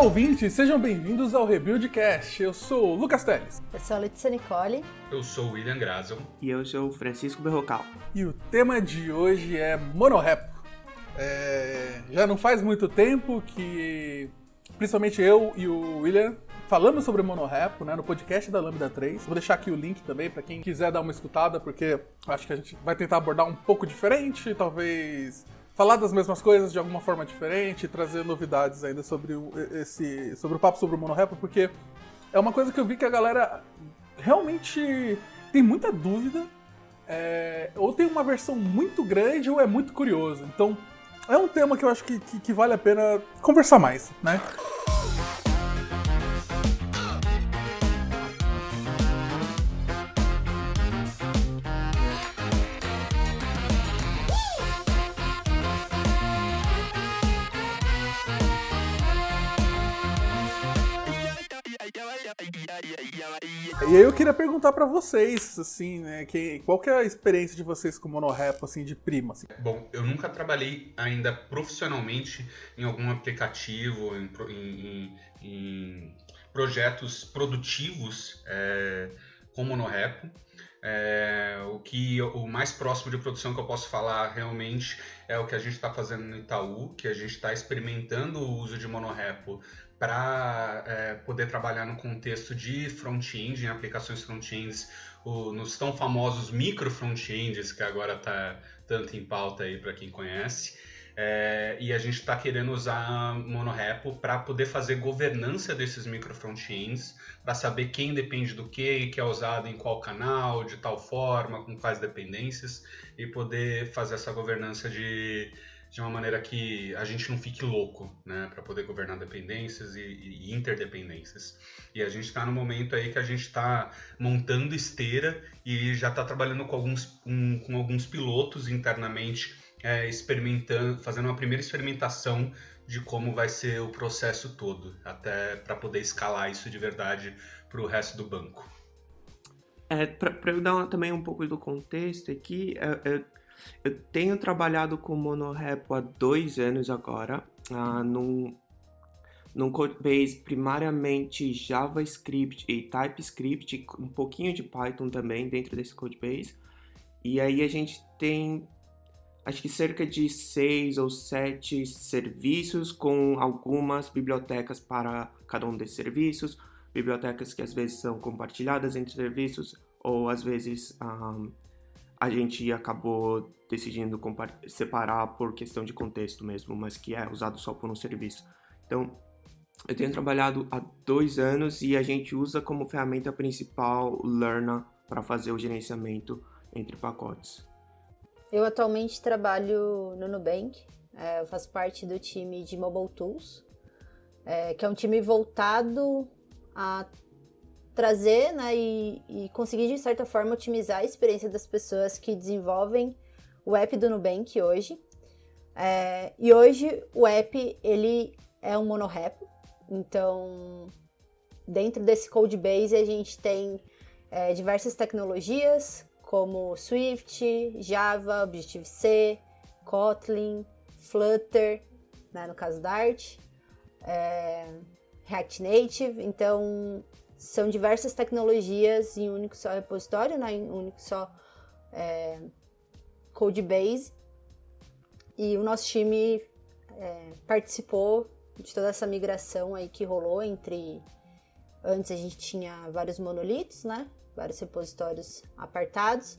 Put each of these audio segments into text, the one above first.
Olá, ouvintes, sejam bem-vindos ao Rebuildcast. Eu sou o Lucas Teles. Eu sou a Letícia Nicole. Eu sou o William Grazel. E eu sou o Francisco Berrocal. E o tema de hoje é monorepo. É... Já não faz muito tempo que, principalmente eu e o William, falamos sobre monorepo né, no podcast da Lambda 3. Vou deixar aqui o link também para quem quiser dar uma escutada, porque acho que a gente vai tentar abordar um pouco diferente, talvez falar das mesmas coisas de alguma forma diferente, trazer novidades ainda sobre o, esse, sobre o papo sobre o monorepo, porque é uma coisa que eu vi que a galera realmente tem muita dúvida, é, ou tem uma versão muito grande ou é muito curioso. Então é um tema que eu acho que, que, que vale a pena conversar mais, né? E aí eu queria perguntar para vocês, assim, né, que, qual que é a experiência de vocês com monorepo, assim, de prima? Assim? Bom, eu nunca trabalhei ainda profissionalmente em algum aplicativo, em, em, em projetos produtivos é, com monorepo. É, o que o mais próximo de produção que eu posso falar realmente é o que a gente está fazendo no Itaú, que a gente está experimentando o uso de monorepo para é, poder trabalhar no contexto de front-end, em aplicações front-ends, nos tão famosos micro front-ends, que agora está tanto em pauta aí para quem conhece. É, e a gente está querendo usar monorepo para poder fazer governança desses micro front-ends, para saber quem depende do que, que é usado em qual canal, de tal forma, com quais dependências, e poder fazer essa governança de de uma maneira que a gente não fique louco, né, para poder governar dependências e, e interdependências. E a gente está no momento aí que a gente está montando esteira e já está trabalhando com alguns, um, com alguns pilotos internamente, é, experimentando, fazendo uma primeira experimentação de como vai ser o processo todo, até para poder escalar isso de verdade para o resto do banco. É, para eu dar também um pouco do contexto aqui, é, é eu tenho trabalhado com monorepo há dois anos agora, uh, num, num codebase primariamente JavaScript e TypeScript, um pouquinho de Python também dentro desse codebase. E aí a gente tem acho que cerca de seis ou sete serviços com algumas bibliotecas para cada um desses serviços, bibliotecas que às vezes são compartilhadas entre serviços ou às vezes um, ah, a gente acabou decidindo separar por questão de contexto mesmo, mas que é usado só por um serviço. Então, eu tenho trabalhado há dois anos e a gente usa como ferramenta principal o Learna para fazer o gerenciamento entre pacotes. Eu atualmente trabalho no Nubank, é, eu faço parte do time de Mobile Tools, é, que é um time voltado a trazer né, e, e, conseguir, de certa forma, otimizar a experiência das pessoas que desenvolvem o app do Nubank hoje. É, e hoje o app ele é um monorepo, então dentro desse code base a gente tem é, diversas tecnologias como Swift, Java, Objective-C, Kotlin, Flutter, né, no caso Dart, é, React Native. Então são diversas tecnologias em um único só repositório, né, em um único só é, code base. E o nosso time é, participou de toda essa migração aí que rolou entre antes a gente tinha vários monolitos, né, vários repositórios apartados.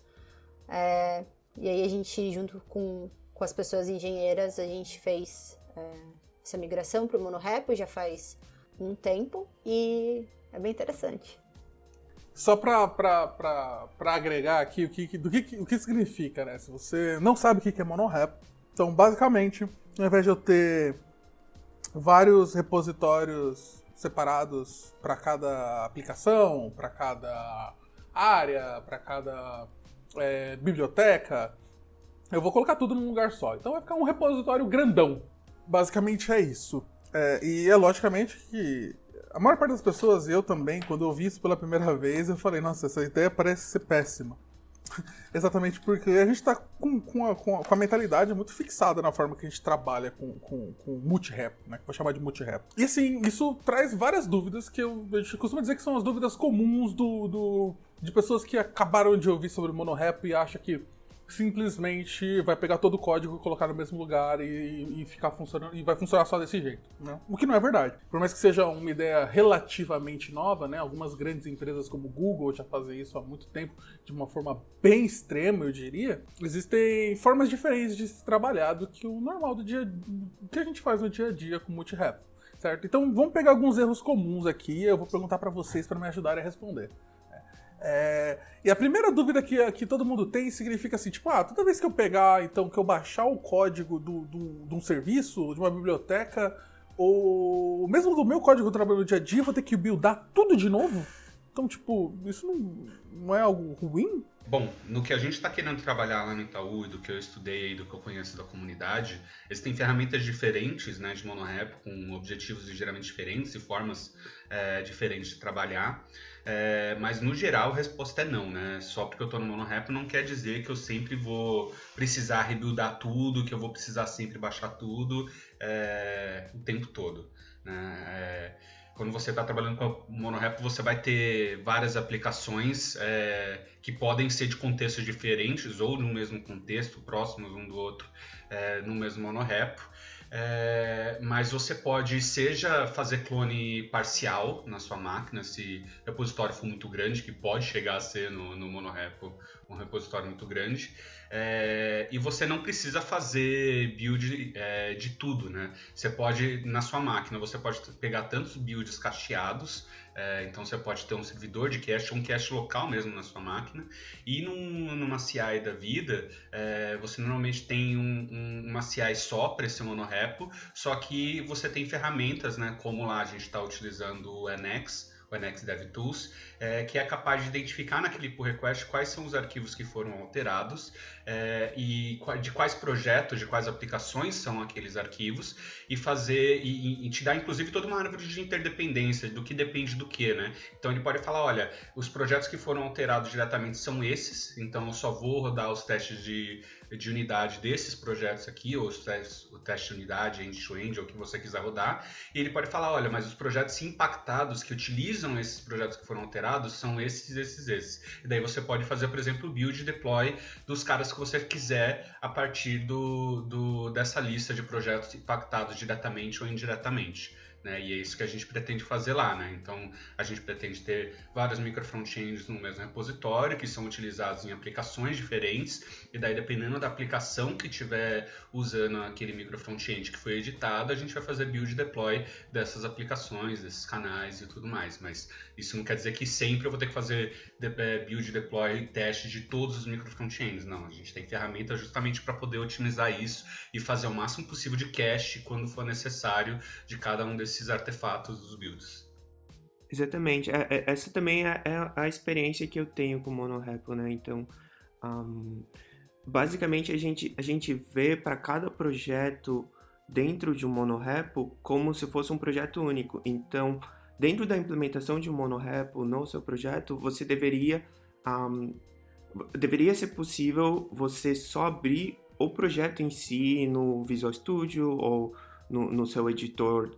É, e aí a gente junto com, com as pessoas engenheiras a gente fez é, essa migração para o monorepo já faz um tempo e é bem interessante. Só para agregar aqui o que, do que, o que significa, né? Se você não sabe o que é monorepo, então basicamente, ao invés de eu ter vários repositórios separados para cada aplicação, para cada área, para cada é, biblioteca, eu vou colocar tudo num lugar só. Então vai ficar um repositório grandão. Basicamente é isso. É, e é logicamente que a maior parte das pessoas, eu também, quando eu vi isso pela primeira vez, eu falei, nossa, essa ideia parece ser péssima. Exatamente, porque a gente está com, com, a, com, a, mentalidade muito fixada na forma que a gente trabalha com, com, com multi-rap, né? Que vou chamar de multi-rap. E assim, isso traz várias dúvidas que eu, a gente costuma dizer que são as dúvidas comuns do, do de pessoas que acabaram de ouvir sobre mono-rap e acham que simplesmente vai pegar todo o código e colocar no mesmo lugar e, e ficar funcionando e vai funcionar só desse jeito. Né? O que não é verdade. Por mais que seja uma ideia relativamente nova, né? Algumas grandes empresas como Google já fazem isso há muito tempo de uma forma bem extrema, eu diria. Existem formas diferentes de se trabalhar do que o normal do dia que a gente faz no dia a dia com multi-rap. Certo? Então vamos pegar alguns erros comuns aqui, eu vou perguntar para vocês para me ajudarem a responder. É, e a primeira dúvida que, que todo mundo tem significa assim, tipo, ah, toda vez que eu pegar, então, que eu baixar o código do, do, de um serviço, de uma biblioteca, ou mesmo do meu código do trabalho no dia a dia, vou ter que buildar tudo de novo? Então, tipo, isso não, não é algo ruim? Bom, no que a gente está querendo trabalhar lá no Itaú e do que eu estudei e do que eu conheço da comunidade, eles têm ferramentas diferentes né, de monorap, com objetivos ligeiramente diferentes e formas é, diferentes de trabalhar. É, mas no geral a resposta é não, né? Só porque eu estou no monorap não quer dizer que eu sempre vou precisar rebuildar tudo, que eu vou precisar sempre baixar tudo é, o tempo todo. Né? É, quando você está trabalhando com o monorap, você vai ter várias aplicações é, que podem ser de contextos diferentes ou no mesmo contexto, próximos um do outro, é, no mesmo monorap. É, mas você pode, seja fazer clone parcial na sua máquina, se o repositório for muito grande, que pode chegar a ser no, no monorepo um repositório muito grande, é, e você não precisa fazer build é, de tudo, né? Você pode, na sua máquina, você pode pegar tantos builds cacheados, é, então você pode ter um servidor de cache, um cache local mesmo na sua máquina. E num, numa CI da vida, é, você normalmente tem um, um, uma CI só para esse monorepo, só que você tem ferramentas, né, como lá a gente está utilizando o NX, o NX DevTools, é, que é capaz de identificar naquele pull request quais são os arquivos que foram alterados é, e de quais projetos, de quais aplicações são aqueles arquivos e fazer e, e, te dar inclusive toda uma árvore de interdependência do que depende do que, né? Então ele pode falar, olha, os projetos que foram alterados diretamente são esses, então eu só vou rodar os testes de de unidade desses projetos aqui, ou o teste de unidade, end-to-end, ou o que você quiser rodar, e ele pode falar, olha, mas os projetos impactados que utilizam esses projetos que foram alterados são esses, esses, esses. E daí você pode fazer, por exemplo, o build deploy dos caras que você quiser a partir do, do, dessa lista de projetos impactados diretamente ou indiretamente. Né? E é isso que a gente pretende fazer lá, né? Então, a gente pretende ter vários micro frontends no mesmo repositório, que são utilizados em aplicações diferentes, e daí, dependendo da aplicação que tiver usando aquele micro frontend que foi editado, a gente vai fazer build deploy dessas aplicações, desses canais e tudo mais. Mas isso não quer dizer que sempre eu vou ter que fazer é, build deploy teste de todos os micro frontends. Não, a gente tem ferramentas justamente para poder otimizar isso e fazer o máximo possível de cache quando for necessário de cada um desses esses artefatos dos builds. Exatamente. É, é, essa também é, a experiência que eu tenho com MonoRepo, né? Então, um, basicamente a gente, a gente vê para cada projeto dentro de um MonoRepo como se fosse um projeto único. Então, dentro da implementação de um MonoRepo no seu projeto, você deveria um, deveria ser possível você só abrir o projeto em si no Visual Studio ou no, no seu editor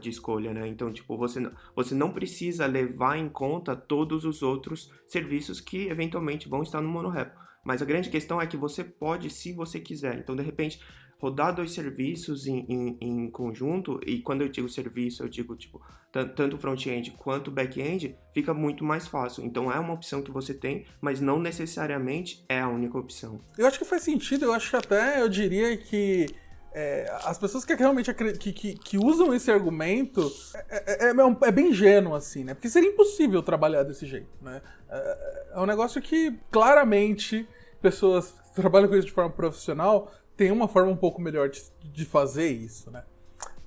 de escolha, né? Então, tipo, você, você não precisa levar em conta todos os outros serviços que eventualmente vão estar no monorepo. Mas a grande questão é que você pode, se você quiser. Então, de repente, rodar dois serviços em, em, em conjunto, e quando eu digo serviço, eu digo, tipo, tanto front-end quanto back-end, fica muito mais fácil. Então, é uma opção que você tem, mas não necessariamente é a única opção. Eu acho que faz sentido, eu acho que até eu diria que é, as pessoas que realmente que, que, que usam esse argumento é, é, é, é, bem ingênuo, assim, né? Porque seria impossível trabalhar desse jeito, né? É, é um negócio que claramente pessoas que trabalham com isso de forma profissional têm uma forma um pouco melhor de, de fazer isso, né?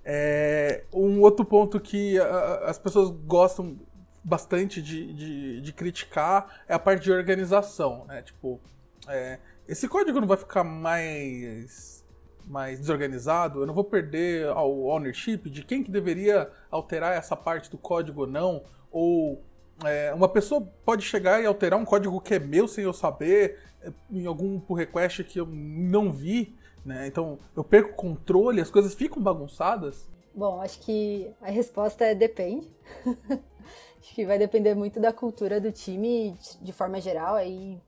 É, um outro ponto que a, as pessoas gostam bastante de, de, de, criticar é a parte de organização, né? Tipo, é, esse código não vai ficar mais mais desorganizado, eu não vou perder o ownership de quem que deveria alterar essa parte do código ou não, ou é, uma pessoa pode chegar e alterar um código que é meu sem eu saber, é, em algum pull request que eu não vi, né? Então eu perco controle, as coisas ficam bagunçadas? Bom, acho que a resposta é depende. acho que vai depender muito da cultura do time de forma geral. Aí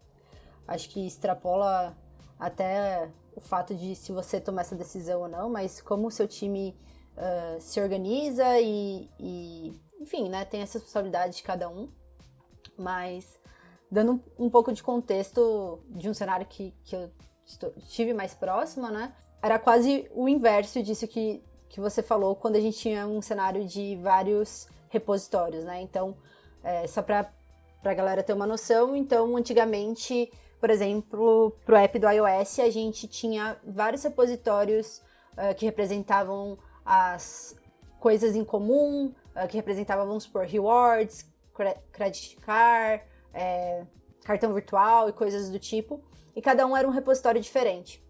acho que extrapola até o fato de se você tomar essa decisão ou não, mas como o seu time uh, se organiza e, e, enfim, né, tem essa responsabilidade de cada um. Mas dando um, pouco de contexto de um cenário que, que eu estive mais próxima, né, era quase o inverso disso que, que você falou quando a gente tinha um cenário de vários repositórios, né? Então, é, só para a galera ter uma noção, então antigamente por exemplo, para o app do iOS, a gente tinha vários repositórios uh, que representavam as coisas em comum, que representavam, vamos supor, rewards, credit card, é, cartão virtual e coisas do tipo. E cada um era um repositório diferente.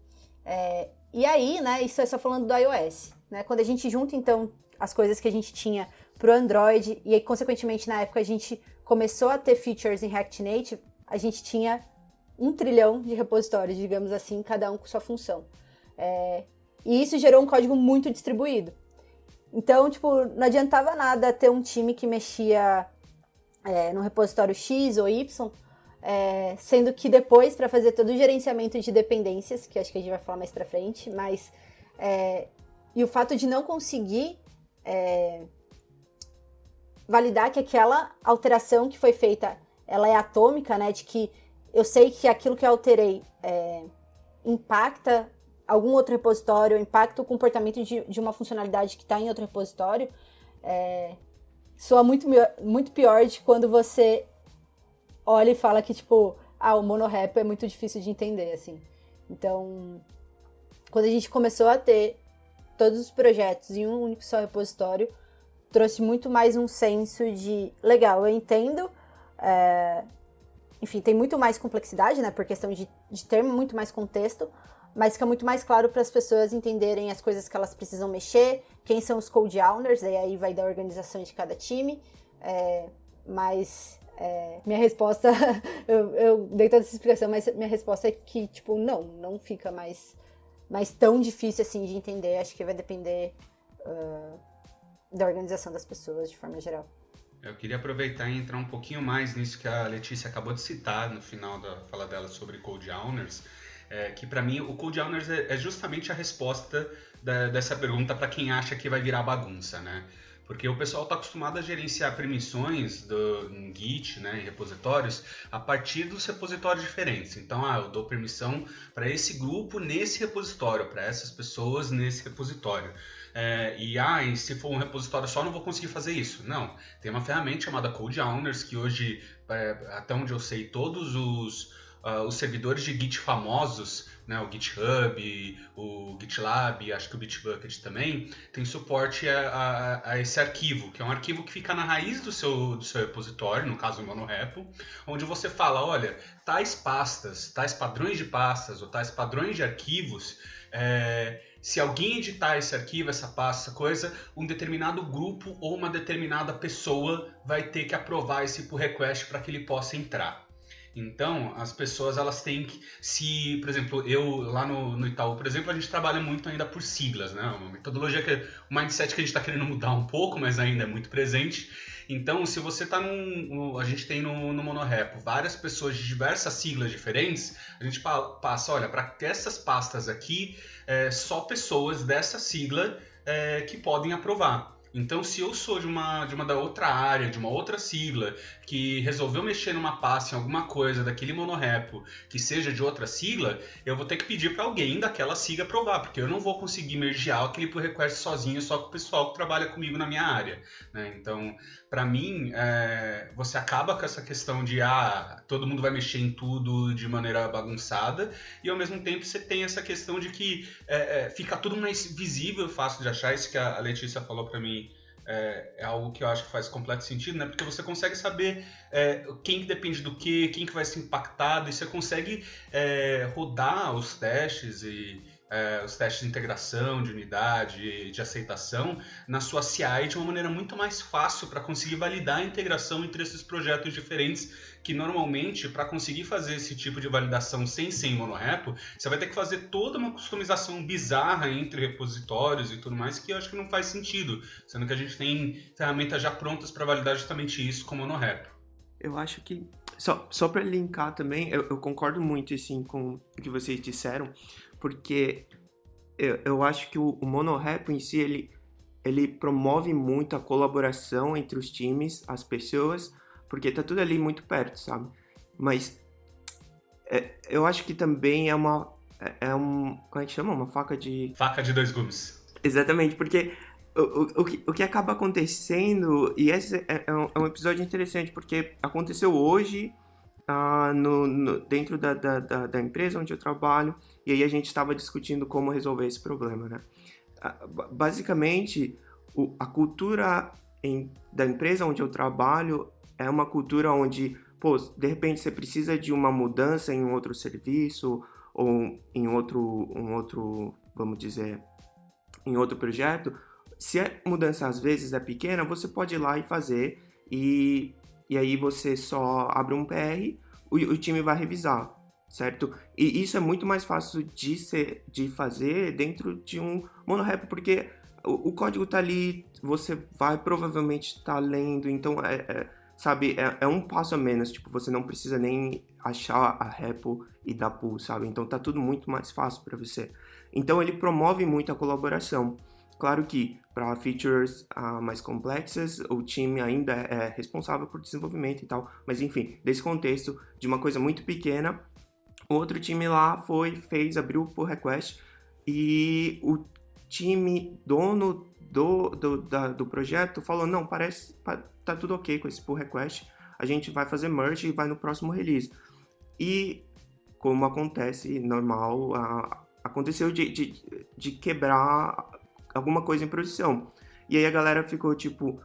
É, e aí, né, isso é só falando do iOS. Né? Quando a gente junta, então, as coisas que a gente tinha para o Android, e aí, consequentemente, na época a gente começou a ter features em React Native, a gente tinha um trilhão de repositórios, digamos assim, cada um com sua função. É, e isso gerou um código muito distribuído. Então, tipo, não adiantava nada ter um time que mexia é, no repositório X ou Y, é, sendo que depois, para fazer todo o gerenciamento de dependências, que acho que a gente vai falar mais para frente, mas. É, e o fato de não conseguir é, validar que aquela alteração que foi feita ela é atômica, né? De que eu sei que aquilo que eu alterei é, impacta algum outro repositório, impacta o comportamento de, de uma funcionalidade que está em outro repositório, é, soa muito, muito pior de quando você olha e fala que, tipo, ah, o monorep é muito difícil de entender, assim. Então, quando a gente começou a ter todos os projetos em um único só repositório, trouxe muito mais um senso de, legal, eu entendo é, enfim, tem muito mais complexidade, né, por questão de, de ter muito mais contexto, mas fica muito mais claro para as pessoas entenderem as coisas que elas precisam mexer, quem são os code owners, e aí vai da organização de cada time. É, mas é, minha resposta, eu, eu, dei toda essa explicação, mas minha resposta é que, tipo, não, não fica mais, mais tão difícil assim de entender. Acho que vai depender uh, da organização das pessoas de forma geral. Eu queria aproveitar e entrar um pouquinho mais nisso que a Letícia acabou de citar no final da fala dela sobre Code Owners, é, que para mim o Code Owners é, é justamente a resposta da, dessa pergunta para quem acha que vai virar bagunça, né? Porque o pessoal está acostumado a gerenciar permissões do, em Git, né, em repositórios, a partir dos repositórios diferentes. Então, ah, eu dou permissão para esse grupo nesse repositório, para essas pessoas nesse repositório é, e ah, e se for um repositório só não vou conseguir fazer isso. Não, tem uma ferramenta chamada Code Owners que hoje, é, até onde eu sei, todos os, uh, os servidores de Git famosos, né, o GitHub, o GitLab, acho que o Bitbucket também, tem suporte a, a, a, esse arquivo, que é um arquivo que fica na raiz do seu, do seu repositório, no caso o monorepo, onde você fala, olha, tais pastas, tais padrões de pastas ou tais padrões de arquivos é, se alguém editar esse arquivo, essa pasta, coisa, um determinado grupo ou uma determinada pessoa vai ter que aprovar esse pull request para que ele possa entrar. Então, as pessoas elas têm que, se, por exemplo, eu lá no, no Itaú, por exemplo, a gente trabalha muito ainda por siglas, né? Uma metodologia que, um mindset que a gente está querendo mudar um pouco, mas ainda é muito presente. Então, se você está num. A gente tem no, no Monorepo várias pessoas de diversas siglas diferentes, a gente passa, olha, para essas pastas aqui, é, só pessoas dessa sigla é, que podem aprovar. Então, se eu sou de uma, de uma da outra área, de uma outra sigla, que resolveu mexer numa pasta em alguma coisa daquele monorepo que seja de outra sigla, eu vou ter que pedir para alguém daquela sigla aprovar, porque eu não vou conseguir mergear aquele pull request sozinho só com o pessoal que trabalha comigo na minha área. Né? Então, para mim, é, você acaba com essa questão de ah, todo mundo vai mexer em tudo de maneira bagunçada, e ao mesmo tempo você tem essa questão de que é, é, fica tudo mais visível, fácil de achar, isso que a Letícia falou para mim é, é, algo que eu acho que faz completo sentido, né? Porque você consegue saber é, quem que depende do que, quem que vai ser impactado, e você consegue é, rodar os testes e, é, os testes de integração, de unidade, de aceitação na sua CI de uma maneira muito mais fácil para conseguir validar a integração entre esses projetos diferentes que normalmente para conseguir fazer esse tipo de validação sem ser em monorepo, você vai ter que fazer toda uma customização bizarra entre repositórios e tudo mais que eu acho que não faz sentido, sendo que a gente tem ferramentas já prontas para validar justamente isso com monorepo. Eu acho que só, só para linkar também, eu, eu, concordo muito assim com o que vocês disseram, porque eu, eu acho que o, o monorepo em si ele, ele promove muito a colaboração entre os times, as pessoas, porque tá tudo ali muito perto, sabe? Mas é, eu acho que também é uma é, é um como é que chama? Uma faca de faca de dois gumes. Exatamente, porque o, o, o, que, o que acaba acontecendo, e esse é, é, um, é um episódio interessante, porque aconteceu hoje ah, no, no, dentro da, da, da, da, empresa onde eu trabalho, e aí a gente estava discutindo como resolver esse problema, né? Basicamente, o, a cultura em, da empresa onde eu trabalho é uma cultura onde, pô, de repente você precisa de uma mudança em um outro serviço ou em outro, um outro, vamos dizer, em outro projeto. Se a mudança às vezes é pequena, você pode ir lá e fazer e e aí você só abre um PR, o, o time vai revisar, certo? E isso é muito mais fácil de, ser, de fazer dentro de um monorepo, porque o, o código tá ali, você vai provavelmente estar tá lendo, então é, é sabe, é, é, um passo a menos, tipo, você não precisa nem achar a repo e dar pull, sabe? Então tá tudo muito mais fácil para você. Então ele promove muito a colaboração. Claro que para features uh, mais complexas, o time ainda é responsável por desenvolvimento e tal, mas enfim, desse contexto de uma coisa muito pequena, outro time lá foi, fez, abriu por request e o time dono do, do, da, do projeto falou: não, parece tá tudo ok com esse pull request, a gente vai fazer merge e vai no próximo release. E como acontece normal, uh, aconteceu de, de, de quebrar alguma coisa em produção. E aí a galera ficou tipo,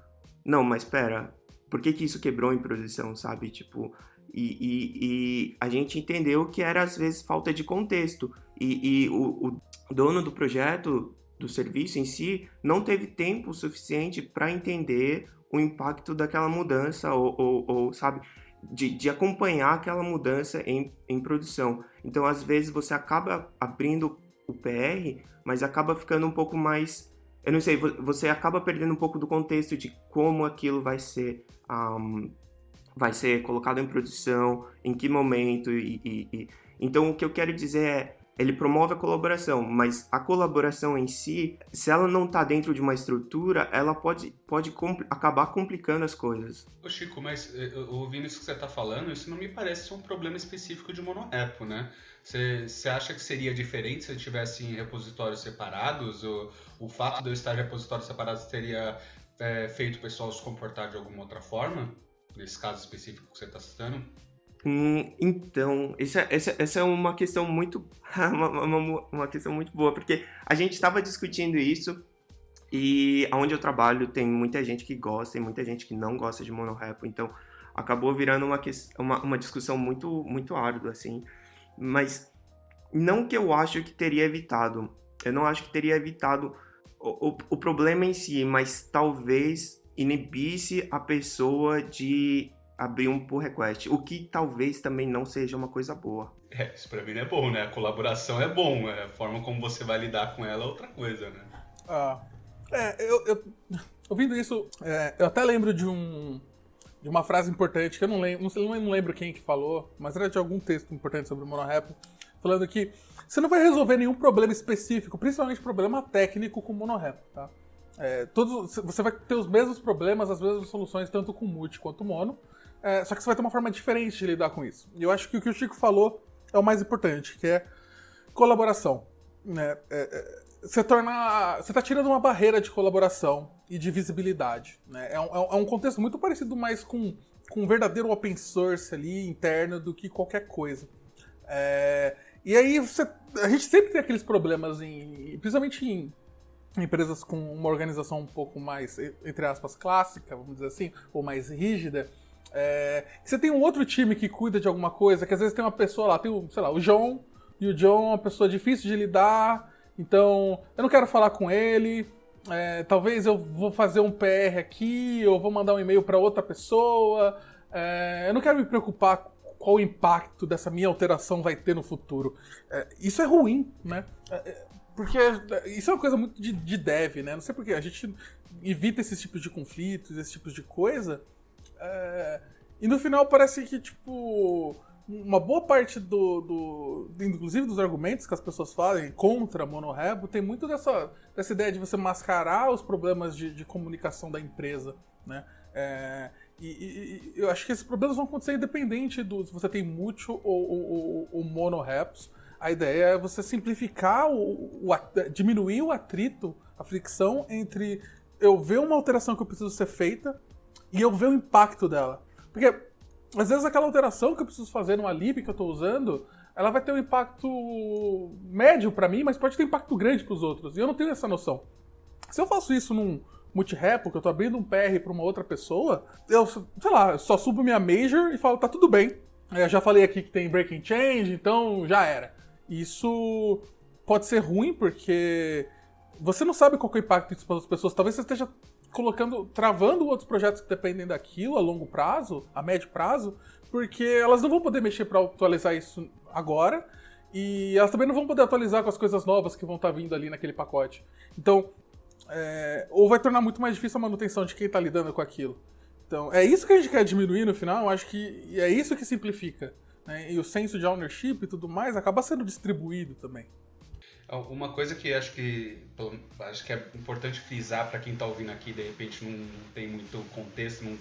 não, mas espera, por que, que isso quebrou em produção, sabe? Tipo, e, e, e, a gente entendeu que era às vezes falta de contexto. E, e o, o, dono do projeto, do serviço em si, não teve tempo suficiente para entender o impacto daquela mudança, ou, ou, ou sabe, de, de, acompanhar aquela mudança em, em produção. Então, às vezes, você acaba abrindo o PR, mas acaba ficando um pouco mais. Eu não sei, você acaba perdendo um pouco do contexto de como aquilo vai ser. Um, vai ser colocado em produção, em que momento e, e, e, Então, o que eu quero dizer é, ele promove a colaboração, mas a colaboração em si, se ela não está dentro de uma estrutura, ela pode, pode compl acabar complicando as coisas. Ô Chico, mas eh, ouvindo isso que você está falando, isso não me parece ser um problema específico de monorepo, né? Você acha que seria diferente se tivesse em repositórios separados? Ou o fato de eu estar em repositórios separados teria é, feito o pessoal se comportar de alguma outra forma? Nesse caso específico que você está citando? Hum, então, essa, essa, essa é uma questão muito uma, uma, uma questão muito boa, porque a gente estava discutindo isso e onde eu trabalho tem muita gente que gosta e muita gente que não gosta de monorepo, então acabou virando uma, uma, uma discussão muito, muito árdua, assim. Mas não que eu acho que teria evitado. Eu não acho que teria evitado o, o, o problema em si, mas talvez inibisse a pessoa de abrir um pull request, o que talvez também não seja uma coisa boa. É, isso pra mim não é bom, né? A colaboração é bom, é a forma como você vai lidar com ela é outra coisa, né? Ah, é, eu, eu ouvindo isso, é, eu até lembro de um de uma frase importante que eu não lembro, não, sei, não lembro quem que falou, mas era de algum texto importante sobre o monorepo, falando que você não vai resolver nenhum problema específico, principalmente problema técnico com monorepo, tá? É, todos, você vai ter os mesmos problemas, as mesmas soluções, tanto com multi quanto mono, é, só que você vai ter uma forma diferente de lidar com isso. E eu acho que o que o Chico falou é o mais importante, que é colaboração. Né? É, é você torna. Você está tirando uma barreira de colaboração e de visibilidade. Né? É, um, é um contexto muito parecido mais com, com um verdadeiro open source ali, interno, do que qualquer coisa. É, e aí você, a gente sempre tem aqueles problemas, em, principalmente em empresas com uma organização um pouco mais, entre aspas, clássica, vamos dizer assim, ou mais rígida. É, você tem um outro time que cuida de alguma coisa, que às vezes tem uma pessoa lá, tem o, sei lá, o João, e o John é uma pessoa difícil de lidar, então eu não quero falar com ele. É, talvez eu vou fazer um PR aqui, ou vou mandar um e-mail para outra pessoa. É, eu não quero me preocupar qual o impacto dessa minha alteração vai ter no futuro. É, isso é ruim, né? Porque isso é uma coisa muito de, de dev, né? Não sei porquê. A gente evita esses tipos de conflitos, esses tipos de coisa. É, e no final parece que, tipo, uma boa parte do, do, inclusive dos argumentos que as pessoas fazem contra monorebo tem muito dessa, dessa ideia de você mascarar os problemas de, de comunicação da empresa, né? É, e, e, eu acho que esses problemas vão acontecer independente do se você tem mútil ou, ou, ou monoreps. A ideia é você simplificar, o, o, diminuir o atrito, a fricção entre eu ver uma alteração que eu preciso ser feita e eu ver o impacto dela. Porque às vezes aquela alteração que eu preciso fazer numa lib que eu estou usando, ela vai ter um impacto médio para mim, mas pode ter impacto grande para os outros. E eu não tenho essa noção. Se eu faço isso num, multi-repo, que eu tô abrindo um PR para uma outra pessoa, eu, sei lá, eu só subo minha major e falo, tá tudo bem. Eu já falei aqui que tem breaking change, então já era. Isso pode ser ruim porque você não sabe qual é o impacto disso para as pessoas. Talvez você esteja colocando, travando outros projetos que dependem daquilo a longo prazo, a médio prazo, porque elas não vão poder mexer para atualizar isso agora. E elas também não vão poder atualizar com as coisas novas que vão estar tá vindo ali naquele pacote. Então, é, ou vai tornar muito mais difícil a manutenção de quem está lidando com aquilo. Então, é isso que a gente quer diminuir no final, acho que é isso que simplifica. Né? E o senso de ownership e tudo mais acaba sendo distribuído também. Uma coisa que acho que acho que é importante frisar para quem está ouvindo aqui, de repente não tem muito contexto, não,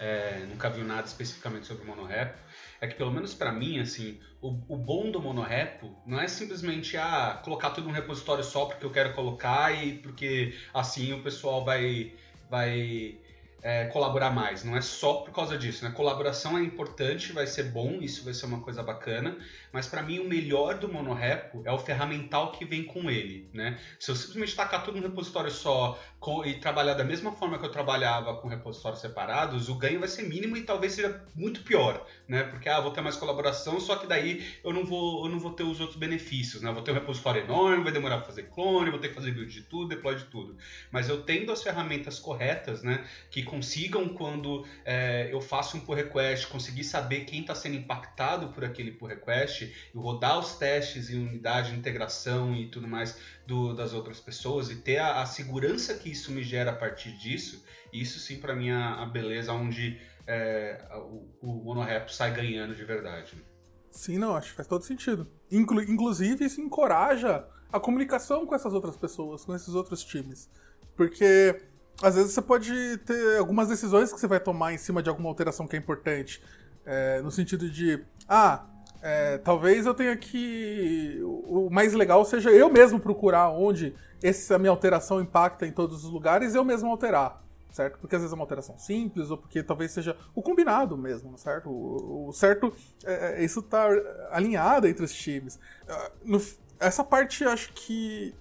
é, nunca viu nada especificamente sobre o monorap, é que pelo menos para mim, assim, o, o, bom do monorepo não é simplesmente ah, colocar tudo num repositório só porque eu quero colocar e porque assim o pessoal vai vai é, colaborar mais. Não é só por causa disso, né? Colaboração é importante, vai ser bom, isso vai ser uma coisa bacana, mas para mim o melhor do monorepo é o ferramental que vem com ele, né? Se eu simplesmente tacar tudo num repositório só com, e trabalhar da mesma forma que eu trabalhava com repositórios separados, o ganho vai ser mínimo e talvez seja muito pior, né? Porque ah, vou ter mais colaboração, só que daí eu não vou, eu não vou ter os outros benefícios, né? Vou ter um repositório enorme, vai demorar para fazer clone, vou ter que fazer build de tudo, deploy de tudo. Mas eu tendo as ferramentas corretas, né? Que consigam quando é, eu faço um pull request, conseguir saber quem está sendo impactado por aquele pull request e rodar os testes em unidade, integração e tudo mais do, das outras pessoas e ter a, a, segurança que isso me gera a partir disso, isso sim para mim é a beleza onde é, o, o monorap sai ganhando de verdade. Sim, não, acho que faz todo sentido. Inclu inclusive, isso encoraja a comunicação com essas outras pessoas, com esses outros times. Porque às vezes você pode ter algumas decisões que você vai tomar em cima de alguma alteração que é importante. É, no sentido de, ah, é, talvez eu tenha que. O mais legal seja eu mesmo procurar onde essa minha alteração impacta em todos os lugares e eu mesmo alterar, certo? Porque às vezes é uma alteração simples, ou porque talvez seja o combinado mesmo, certo? O, o certo. É, é isso tá alinhado entre os times. Ah, no, essa parte acho que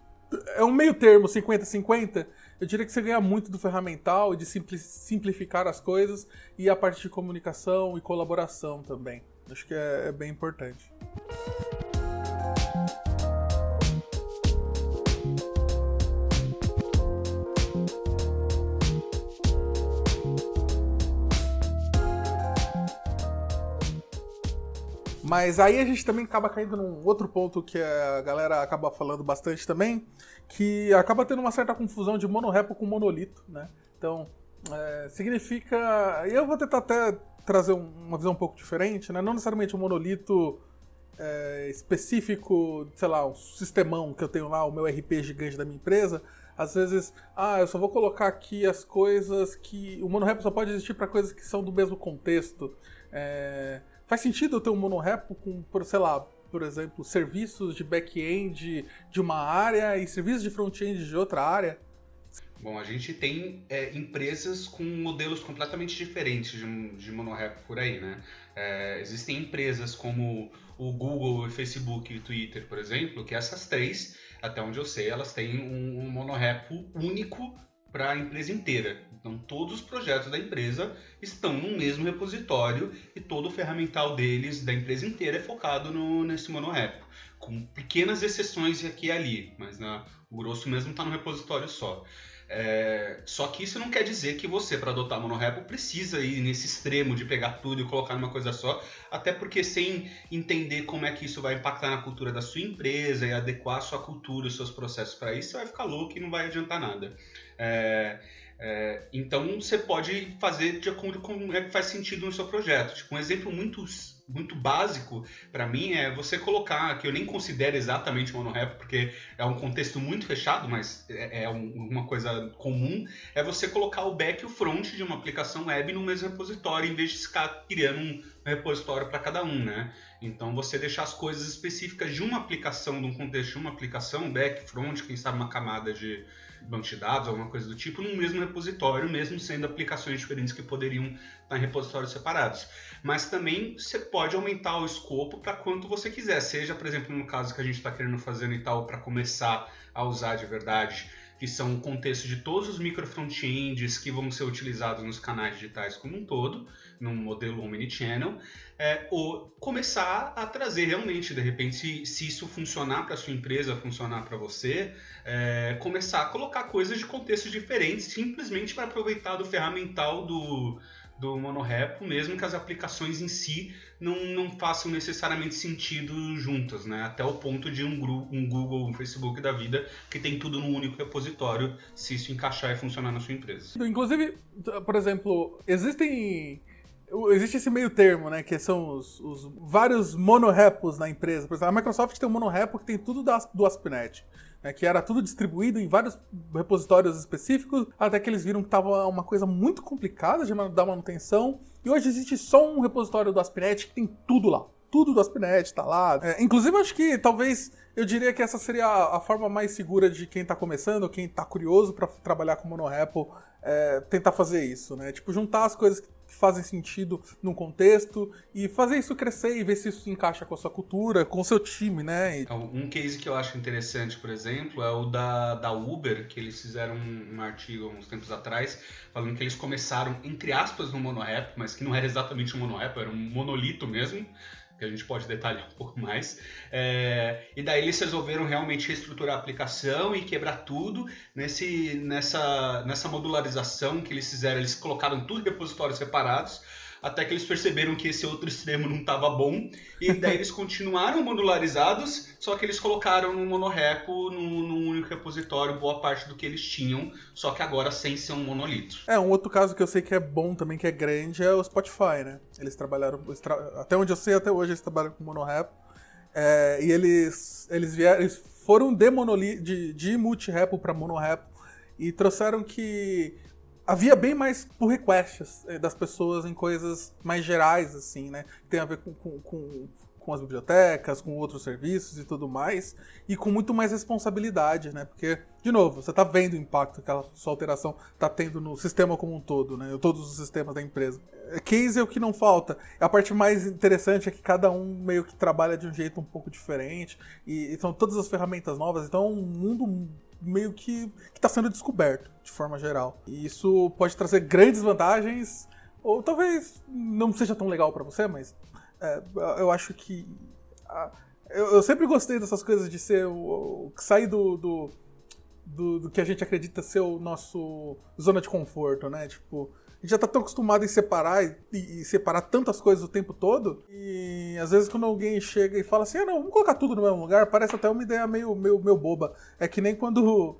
é um meio termo, 50-50. Eu diria que você ganha muito do ferramental, de simplificar as coisas, e a parte de comunicação e colaboração também. Acho que é, é bem importante. Mas aí a gente também acaba caindo num outro ponto que a galera acaba falando bastante também, que acaba tendo uma certa confusão de monorepo com monolito, né? Então, é, significa. Eu vou tentar até trazer uma visão um pouco diferente, né? Não necessariamente um monolito é, específico, sei lá, um sistemão que eu tenho lá, o meu RP gigante da minha empresa. Às vezes, ah, eu só vou colocar aqui as coisas que. O monorepo só pode existir para coisas que são do mesmo contexto. É, faz sentido eu ter um monorepo com, sei lá, por exemplo, serviços de back-end de uma área e serviços de front-end de outra área? Bom, a gente tem é, empresas com modelos completamente diferentes de, de monorep por aí, né? É, existem empresas como o Google, o Facebook e o Twitter, por exemplo, que essas três, até onde eu sei, elas têm um, um monorepo único para a empresa inteira. Então, todos os projetos da empresa estão no mesmo repositório e todo o ferramental deles, da empresa inteira, é focado no, nesse monorepo, com pequenas exceções aqui e ali, mas na, o grosso mesmo está no repositório só. É, só que isso não quer dizer que você, para adotar monorepo, precisa ir nesse extremo de pegar tudo e colocar numa coisa só, até porque sem entender como é que isso vai impactar na cultura da sua empresa e adequar a sua cultura, os seus processos para isso, você vai ficar louco e não vai adiantar nada. É, é, então você pode fazer de acordo com o que faz sentido no seu projeto. Tipo, um exemplo muito, muito básico para mim é você colocar, que eu nem considero exatamente monorepo, porque é um contexto muito fechado, mas é, é um, uma coisa comum, é você colocar o back e o front de uma aplicação web no mesmo repositório, em vez de ficar criando um repositório para cada um, né? Então você deixar as coisas específicas de uma aplicação, de um contexto de uma aplicação, back, front, quem sabe uma camada de banco de dados, alguma coisa do tipo, no mesmo repositório, mesmo sendo aplicações diferentes que poderiam estar em repositórios separados. Mas também você pode aumentar o escopo para quanto você quiser, seja, por exemplo, no caso que a gente está querendo fazer no Itaú para começar a usar de verdade que são o contexto de todos os micro frontends que vão ser utilizados nos canais digitais como um todo, num modelo omnichannel, é, ou começar a trazer realmente, de repente, se, se isso funcionar para sua empresa, funcionar para você, é, começar a colocar coisas de contextos diferentes, simplesmente para aproveitar do ferramental do, do monorepo, mesmo que as aplicações em si não, não façam necessariamente sentido juntas, né? Até o ponto de um, um Google, um Facebook da vida que tem tudo num único repositório, se isso encaixar e funcionar na sua empresa. Inclusive, por exemplo, existem existe esse meio termo, né? Que são os, os vários monorepos na empresa. Por exemplo, a Microsoft tem um monorepo que tem tudo do ASP.NET né, que era tudo distribuído em vários repositórios específicos, até que eles viram que estava uma coisa muito complicada de dar manutenção. E hoje existe só um repositório do ASP.NET que tem tudo lá. Tudo do ASP.NET está lá. É, inclusive, acho que talvez eu diria que essa seria a, a forma mais segura de quem está começando, quem está curioso para trabalhar com monorepo, é, tentar fazer isso, né? Tipo, juntar as coisas que fazem sentido num contexto e fazer isso crescer e ver se isso se encaixa com a sua cultura, com o seu time, né? Então, um case que eu acho interessante, por exemplo, é o da, da Uber, que eles fizeram um, um artigo uns tempos atrás, falando que eles começaram, entre aspas, no monorap, mas que não era exatamente um monorap, era um monolito mesmo, que a gente pode detalhar um pouco mais. É, e daí eles resolveram realmente reestruturar a aplicação e quebrar tudo nesse, nessa, nessa modularização que eles fizeram. Eles colocaram tudo em repositórios separados até que eles perceberam que esse outro extremo não estava bom, e daí eles continuaram modularizados, só que eles colocaram no monorepo, num, único repositório, boa parte do que eles tinham, só que agora sem ser um monolito. É, um outro caso que eu sei que é bom também, que é grande, é o Spotify, né? Eles trabalharam, até onde eu sei, até hoje eles trabalham com monorepo, é, e eles, eles, vieram, eles foram de, monoli, de, de multirepo para monorepo, e trouxeram que havia bem mais pull requests eh, das pessoas em coisas mais gerais, assim, né? Tem a ver com, com, com, com, as bibliotecas, com outros serviços e tudo mais, e com muito mais responsabilidade, né? Porque, de novo, você está vendo o impacto que aquela sua alteração está tendo no sistema como um todo, né? Todos os sistemas da empresa. Eh, case é o que não falta. A parte mais interessante é que cada um meio que trabalha de um jeito um pouco diferente, e são todas as ferramentas novas, então é um mundo meio que está sendo descoberto, de forma geral. E isso pode trazer grandes vantagens, ou talvez não seja tão legal para você, mas é, eu acho que. eu, eu, sempre gostei dessas coisas de ser o, o sair do, do, do, do, que a gente acredita ser o nosso zona de conforto, né? Tipo, a gente já tá tão acostumado em separar e, e, separar tantas coisas o tempo todo. E às vezes quando alguém chega e fala assim, ah não, vamos colocar tudo no mesmo lugar, parece até uma ideia meio, meio, meio boba. É que nem quando.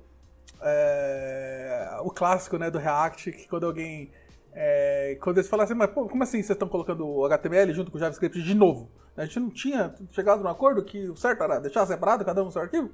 É, o clássico né, do React, que quando alguém. É, quando eles falam assim, mas pô, como assim vocês estão colocando o HTML junto com o JavaScript de novo? A gente não tinha chegado num acordo que o certo era deixar separado cada um o seu arquivo?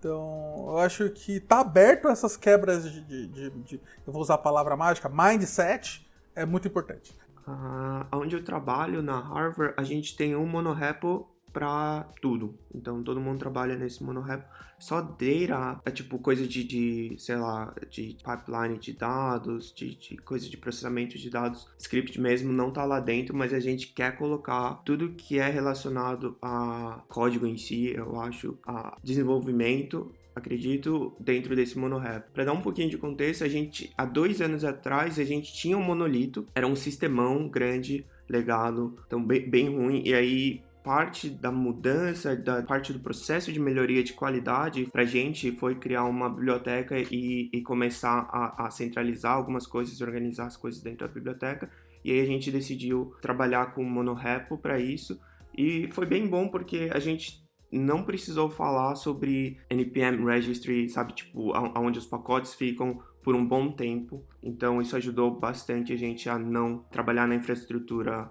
Então, eu acho que tá aberto a essas quebras de, de, de, de, Eu vou usar a palavra mágica, mindset, é muito importante. Uh, onde eu trabalho, na Harvard, a gente tem um monorepo para tudo. Então todo mundo trabalha nesse monorepo. Só Data é tipo coisa de, de, sei lá, de pipeline de dados, de, de coisa de processamento de dados. Script mesmo não tá lá dentro, mas a gente quer colocar tudo que é relacionado a código em si, eu acho, a desenvolvimento acredito, dentro desse monorap. Para dar um pouquinho de contexto, a gente, há dois anos atrás, a gente tinha um monolito, era um sistemão grande, legado, então bem, bem ruim, e aí parte da mudança, da parte do processo de melhoria de qualidade para a gente foi criar uma biblioteca e, e começar a, a, centralizar algumas coisas, organizar as coisas dentro da biblioteca. E aí a gente decidiu trabalhar com monorepo para isso. E foi bem bom porque a gente não precisou falar sobre NPM Registry, sabe, tipo, aonde os pacotes ficam por um bom tempo. Então isso ajudou bastante a gente a não trabalhar na infraestrutura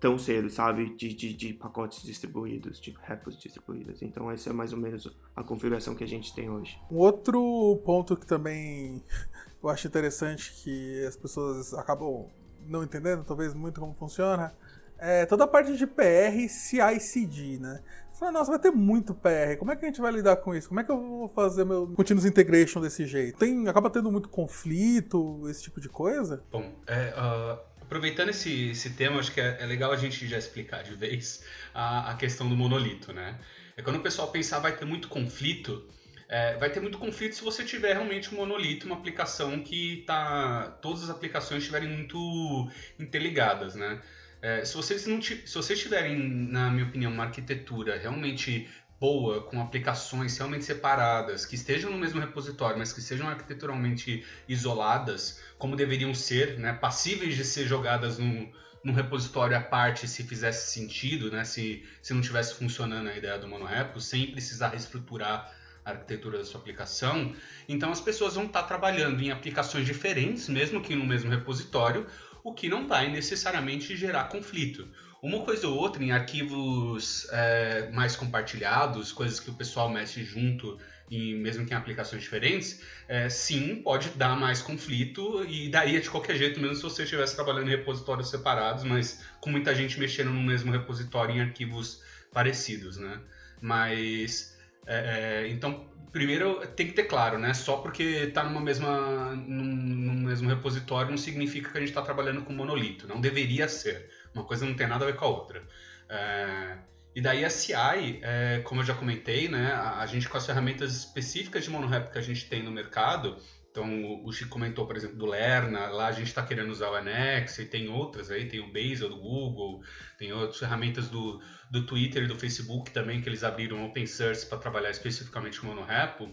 tão cedo, sabe? De, de, de, pacotes distribuídos, de repos distribuídos. Então, essa é mais ou menos a configuração que a gente tem hoje. Um outro ponto que também eu acho interessante que as pessoas acabam não entendendo, talvez muito como funciona, é toda a parte de PR CI/CD, né? Você fala, nossa, vai ter muito PR. Como é que a gente vai lidar com isso? Como é que eu vou fazer meu continuous integration desse jeito? Tem, acaba tendo muito conflito, esse tipo de coisa? Bom, é, uh aproveitando esse, esse tema, acho que é, é, legal a gente já explicar de vez a, a, questão do monolito, né? É quando o pessoal pensar vai ter muito conflito, é, vai ter muito conflito se você tiver realmente um monolito, uma aplicação que tá todas as aplicações estiverem muito interligadas, né? É, se vocês não se vocês tiverem, na minha opinião, uma arquitetura realmente boa, com aplicações realmente separadas, que estejam no mesmo repositório, mas que sejam arquiteturalmente isoladas, como deveriam ser, né, passíveis de ser jogadas num, num repositório à parte se fizesse sentido, né, se, se não tivesse funcionando a ideia do monorepo, sem precisar reestruturar a arquitetura da sua aplicação. Então as pessoas vão estar trabalhando em aplicações diferentes, mesmo que no mesmo repositório, o que não vai necessariamente gerar conflito. Uma coisa ou outra em arquivos é, mais compartilhados, coisas que o pessoal mexe junto, e mesmo que em aplicações diferentes, é, sim, pode dar mais conflito e daí de qualquer jeito, mesmo se você estivesse trabalhando em repositórios separados, mas com muita gente mexendo no mesmo repositório em arquivos parecidos, né? Mas, é, é então, primeiro tem que ter claro, né? Só porque está numa mesma, num, num mesmo repositório não significa que a gente está trabalhando com monolito, não deveria ser. Uma coisa não tem nada a ver com a outra. É, e daí a CI, é, como eu já comentei, né, a, a, gente com as ferramentas específicas de monorap que a gente tem no mercado, então o Chico comentou, por exemplo, do Lerna, lá a gente está querendo usar o Annex, e tem outras aí, tem o Bazel do Google, tem outras ferramentas do, do Twitter e do Facebook também, que eles abriram open source para trabalhar especificamente com monorepo.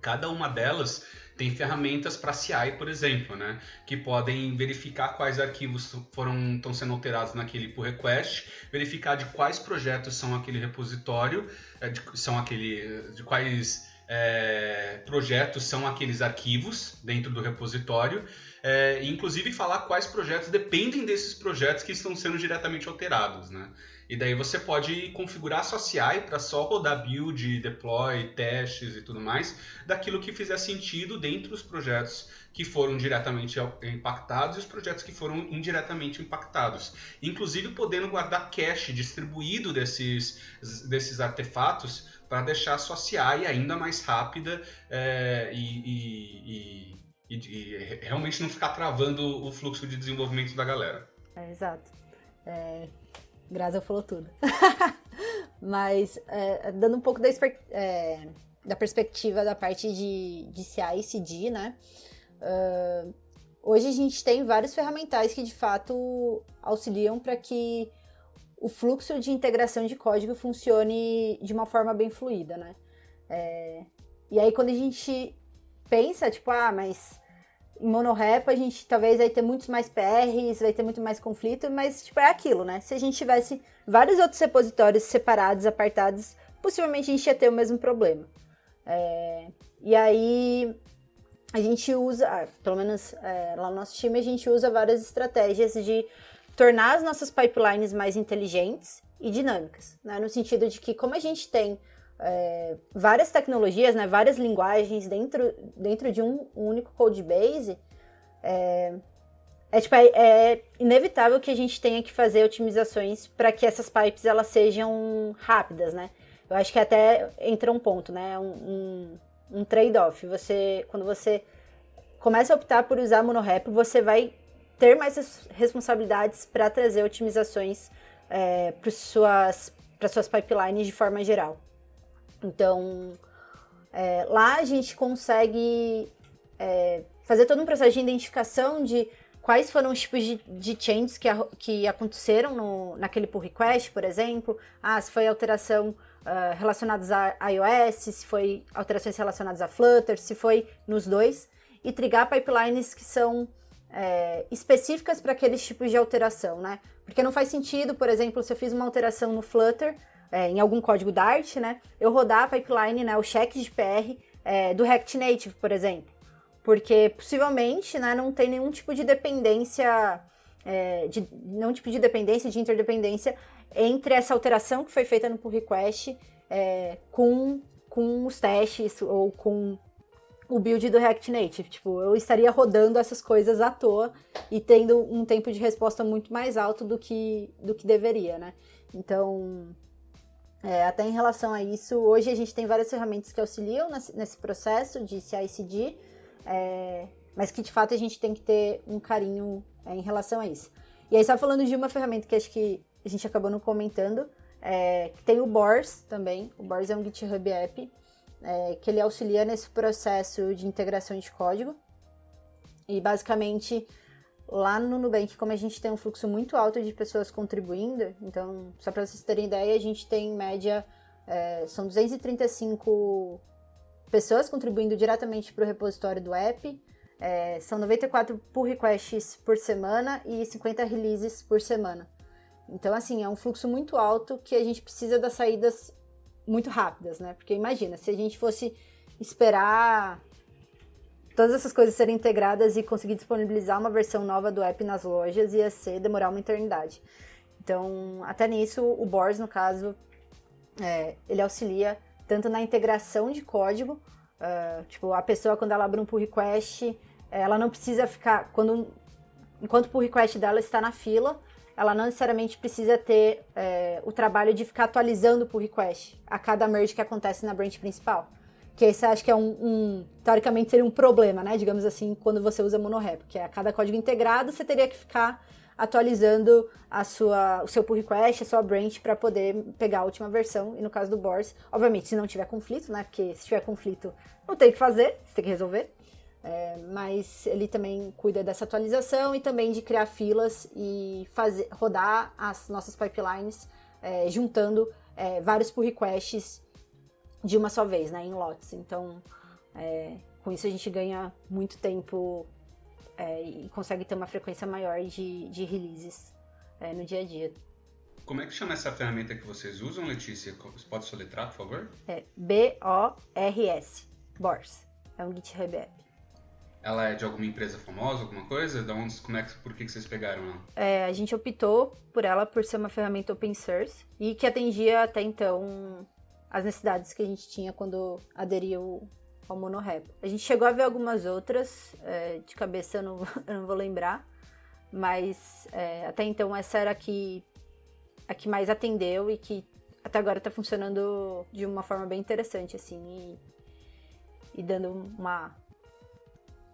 Cada uma delas tem ferramentas para CI, por exemplo, né, que podem verificar quais arquivos foram estão sendo alterados naquele pull request, verificar de quais projetos são aquele repositório, é, de, são aquele de quais é, projetos são aqueles arquivos dentro do repositório, é, inclusive falar quais projetos dependem desses projetos que estão sendo diretamente alterados, né? E daí você pode configurar sua CI para só rodar build, deploy, testes e tudo mais, daquilo que fizer sentido dentro dos projetos que foram diretamente impactados e os projetos que foram indiretamente impactados. Inclusive podendo guardar cache distribuído desses, desses artefatos para deixar a sua CI ainda mais rápida é, e, e, e, e, realmente não ficar travando o fluxo de desenvolvimento da galera. É, exato. É, Graça falou tudo. Mas, é, dando um pouco da, é, da, perspectiva da parte de, de CI e CD, né? Uh, hoje a gente tem vários ferramentais que de fato auxiliam para que o fluxo de integração de código funcione de uma forma bem fluida, né? É, e aí quando a gente pensa, tipo, ah, mas em monorep a gente talvez vai ter muitos mais PRs, vai ter muito mais conflito, mas tipo, é aquilo, né? Se a gente tivesse vários outros repositórios separados, apartados, possivelmente a gente ia ter o mesmo problema. É, e aí a gente usa, ah, pelo menos é, lá no nosso time, a gente usa várias estratégias de tornar as nossas pipelines mais inteligentes e dinâmicas, né? No sentido de que como a gente tem é, várias tecnologias, né, várias linguagens dentro, dentro de um, único code base, é, é, tipo, é, é, inevitável que a gente tenha que fazer otimizações para que essas pipes elas sejam rápidas, né? Eu acho que até entra um ponto, né? Um, um, um trade-off. Você, quando você começa a optar por usar monorep, você vai ter mais responsabilidades para trazer otimizações é, para suas, suas pipelines de forma geral. Então, É, lá a gente consegue é, fazer todo um processo de identificação de quais foram os tipos de, de changes que, que aconteceram no, naquele pull request, por exemplo. Ah, se foi alteração uh, relacionadas a iOS, se foi alterações relacionadas a Flutter, se foi nos dois. E trigar pipelines que são é, específicas para aqueles tipos de alteração, né? Porque não faz sentido, por exemplo, se eu fiz uma alteração no Flutter, é, em algum código Dart, né? Eu rodar a pipeline, né, o check de PR é, do React Native, por exemplo porque possivelmente né, não tem nenhum tipo de dependência, é, de, nenhum tipo de dependência, de interdependência entre essa alteração que foi feita no pull request é, com, com os testes ou com o build do React Native. Tipo, eu estaria rodando essas coisas à toa e tendo um tempo de resposta muito mais alto do que, do que deveria, né? Então, é, até em relação a isso, hoje a gente tem várias ferramentas que auxiliam nesse, nesse processo de CI/CD, é, mas que de fato a gente tem que ter um carinho é, em relação a isso. E aí, só falando de uma ferramenta que acho que a gente acabou não comentando, é, tem o Bors também. O Bors é um GitHub App é, que ele auxilia nesse processo de integração de código. E basicamente, lá no Nubank, como a gente tem um fluxo muito alto de pessoas contribuindo, então, só para vocês terem ideia, a gente tem em média, é, são 235 pessoas contribuindo diretamente para o repositório do app. É, são 94 pull requests por semana e 50 releases por semana. Então, assim, é um fluxo muito alto que a gente precisa das saídas muito rápidas, né? Porque imagina, se a gente fosse esperar todas essas coisas serem integradas e conseguir disponibilizar uma versão nova do app nas lojas, ia ser demorar uma eternidade. Então, até nisso, o Bors, no caso, é, ele auxilia tanto na integração de código, uh, tipo, a pessoa quando ela abre um pull request, ela não precisa ficar, quando, enquanto o pull request dela está na fila, ela não necessariamente precisa ter é, o trabalho de ficar atualizando o pull request a cada merge que acontece na branch principal. Que esse acho que é um, um, teoricamente seria um problema, né? Digamos assim, quando você usa monorep, que é a cada código integrado você teria que ficar atualizando a sua, o seu pull request, a sua branch para poder pegar a última versão. E no caso do Bors, obviamente, se não tiver conflito, né? Porque se tiver conflito, não tem o que fazer, você tem que resolver. É, mas ele também cuida dessa atualização e também de criar filas e fazer rodar as nossas pipelines é, juntando é, vários pull requests de uma só vez, né, em lotes. Então, é, com isso a gente ganha muito tempo é, e consegue ter uma frequência maior de, de releases é, no dia a dia. Como é que chama essa ferramenta que vocês usam, Letícia? Você pode soletrar, por favor? É B-O-R-S, Bors. É um GitHub App. Ela é de alguma empresa famosa, alguma coisa? Da onde, como é que, por que, que vocês pegaram ela? É, a gente optou por ela por ser uma ferramenta open source e que atendia até então as necessidades que a gente tinha quando aderiu ao monorap. A gente chegou a ver algumas outras, é, de cabeça eu não, eu não, vou lembrar, mas é, até então essa era a que, a que mais atendeu e que até agora está funcionando de uma forma bem interessante, assim, e, e dando uma,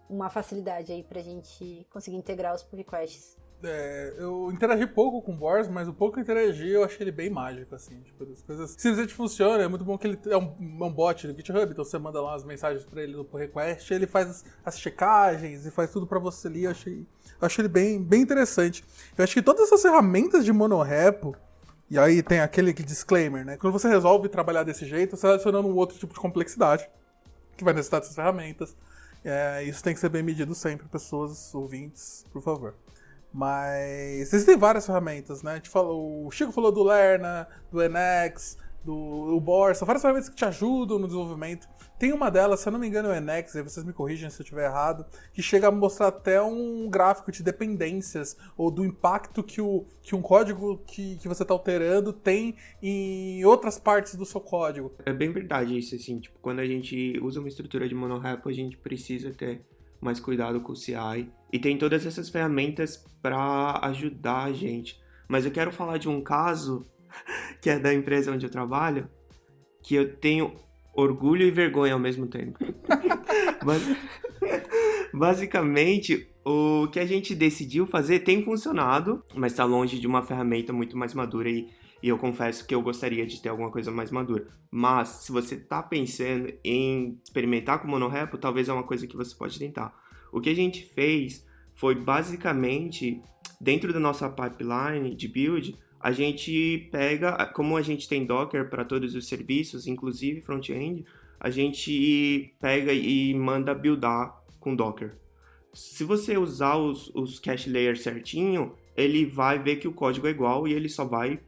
uma facilidade aí pra gente conseguir integrar os pull requests é, eu interagi pouco com o Boris, mas o pouco que eu interagi eu achei ele bem mágico, assim. Tipo, as coisas simplesmente funciona. É muito bom que ele é um, um bot do GitHub, então você manda lá as mensagens pra ele no pull request, ele faz as, as checagens e faz tudo pra você ali. Eu achei, eu achei ele bem, bem interessante. Eu acho que todas essas ferramentas de monorepo, e aí tem aquele disclaimer, né? Quando você resolve trabalhar desse jeito, você está adicionando um outro tipo de complexidade que vai necessitar dessas ferramentas. É, isso tem que ser bem medido sempre, pessoas ouvintes, por favor. Mas existem várias ferramentas, né? A gente falou, o Chico falou do Lerna, do Enex, do Bor, são várias ferramentas que te ajudam no desenvolvimento. Tem uma delas, se eu não me engano, é o Enex, aí vocês me corrigem se eu estiver errado, que chega a mostrar até um gráfico de dependências ou do impacto que, o, que um código que, que você está alterando tem em outras partes do seu código. É bem verdade isso, assim, tipo, quando a gente usa uma estrutura de monorepo, a gente precisa ter mais cuidado com o CI. E tem todas essas ferramentas para ajudar a gente. Mas eu quero falar de um caso que é da empresa onde eu trabalho, que eu tenho orgulho e vergonha ao mesmo tempo. Basicamente, o que a gente decidiu fazer tem funcionado, mas está longe de uma ferramenta muito mais madura e E eu confesso que eu gostaria de ter alguma coisa mais madura. Mas, se você está pensando em experimentar com monorepo, talvez é uma coisa que você pode tentar. O que a gente fez foi basicamente, dentro da nossa pipeline de build, a gente pega, como a gente tem Docker para todos os serviços, inclusive front-end, a gente pega e manda buildar com Docker. Se você usar os, os cache layers certinho, ele vai ver que o código é igual e ele só vai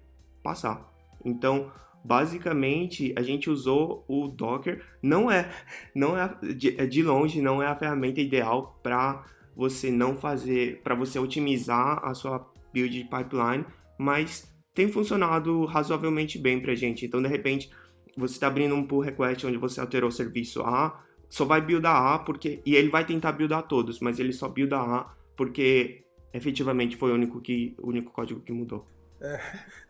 passar. Então, basicamente, a gente usou o Docker. Não é, não é de, é de longe, não é a ferramenta ideal para você não fazer, para você otimizar a sua build pipeline, mas tem funcionado razoavelmente bem para a gente. Então, de repente, você está abrindo um pull request onde você alterou o serviço A, só vai buildar A porque e ele vai tentar buildar todos, mas ele só builda A porque efetivamente foi o único que o único código que mudou. É,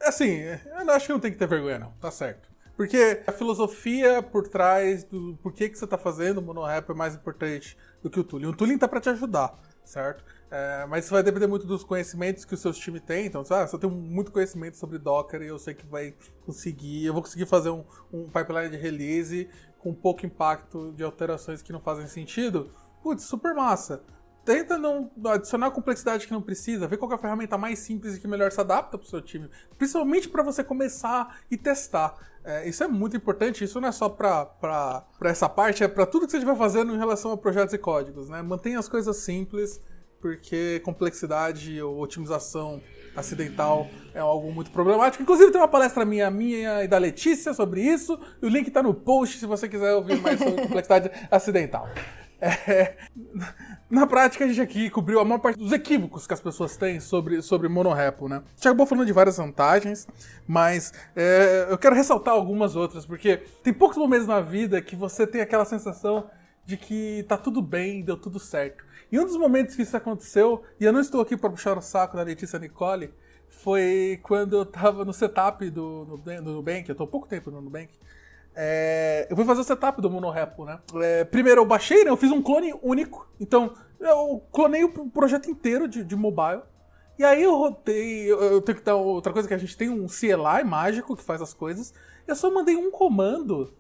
assim, eu acho que não tem que ter vergonha não, tá certo. Porque a filosofia por trás do por que, que você está fazendo o monorap é mais importante do que o tooling. O tooling tá para te ajudar, certo? É, mas isso vai depender muito dos conhecimentos que os seus times têm. Então, ah, se eu tenho muito conhecimento sobre Docker e eu sei que vai conseguir, eu vou conseguir fazer um, um pipeline de release com pouco impacto de alterações que não fazem sentido, putz, super massa. Tenta não adicionar complexidade que não precisa, ver qual é a ferramenta mais simples e que melhor se adapta para o seu time. Principalmente para você começar e testar. É, isso é muito importante, isso não é só para essa parte, é para tudo que você estiver fazendo em relação a projetos e códigos. Né? Mantenha as coisas simples, porque complexidade ou otimização acidental é algo muito problemático. Inclusive tem uma palestra minha, minha e da Letícia sobre isso, o link está no post se você quiser ouvir mais sobre complexidade acidental. É, na prática, a gente aqui cobriu a maior parte dos equívocos que as pessoas têm sobre, sobre monorepo, né? A gente acabou falando de várias vantagens, mas é, eu quero ressaltar algumas outras, porque tem poucos momentos na vida que você tem aquela sensação de que tá tudo bem, deu tudo certo. E um dos momentos que isso aconteceu, e eu não estou aqui para puxar o saco da Letícia Nicole, foi quando eu tava no setup do, do, do Nubank, eu tô há pouco tempo no Nubank, é, eu fui fazer o setup do Monorepo, né? É, primeiro eu baixei, né? Eu fiz um clone único. Então, eu clonei o projeto inteiro de, de mobile. E aí eu rodei. Eu, eu, tenho que dar outra coisa que a gente tem um CLI mágico que faz as coisas. Eu só mandei um comando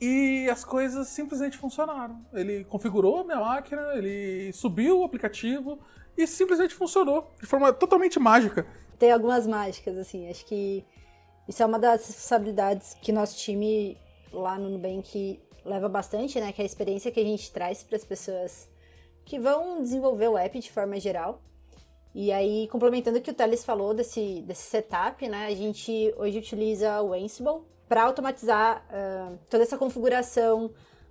e as coisas simplesmente funcionaram. Ele configurou a minha máquina, ele subiu o aplicativo e simplesmente funcionou de forma totalmente mágica. Tem algumas mágicas, assim, acho que isso é uma das responsabilidades que nosso time lá no Nubank leva bastante, né? Que é a experiência que a gente traz para as pessoas que vão desenvolver o app de forma geral. E aí, complementando o que o Teles falou desse, desse setup, né? A gente hoje utiliza o Ansible para automatizar uh, toda essa configuração.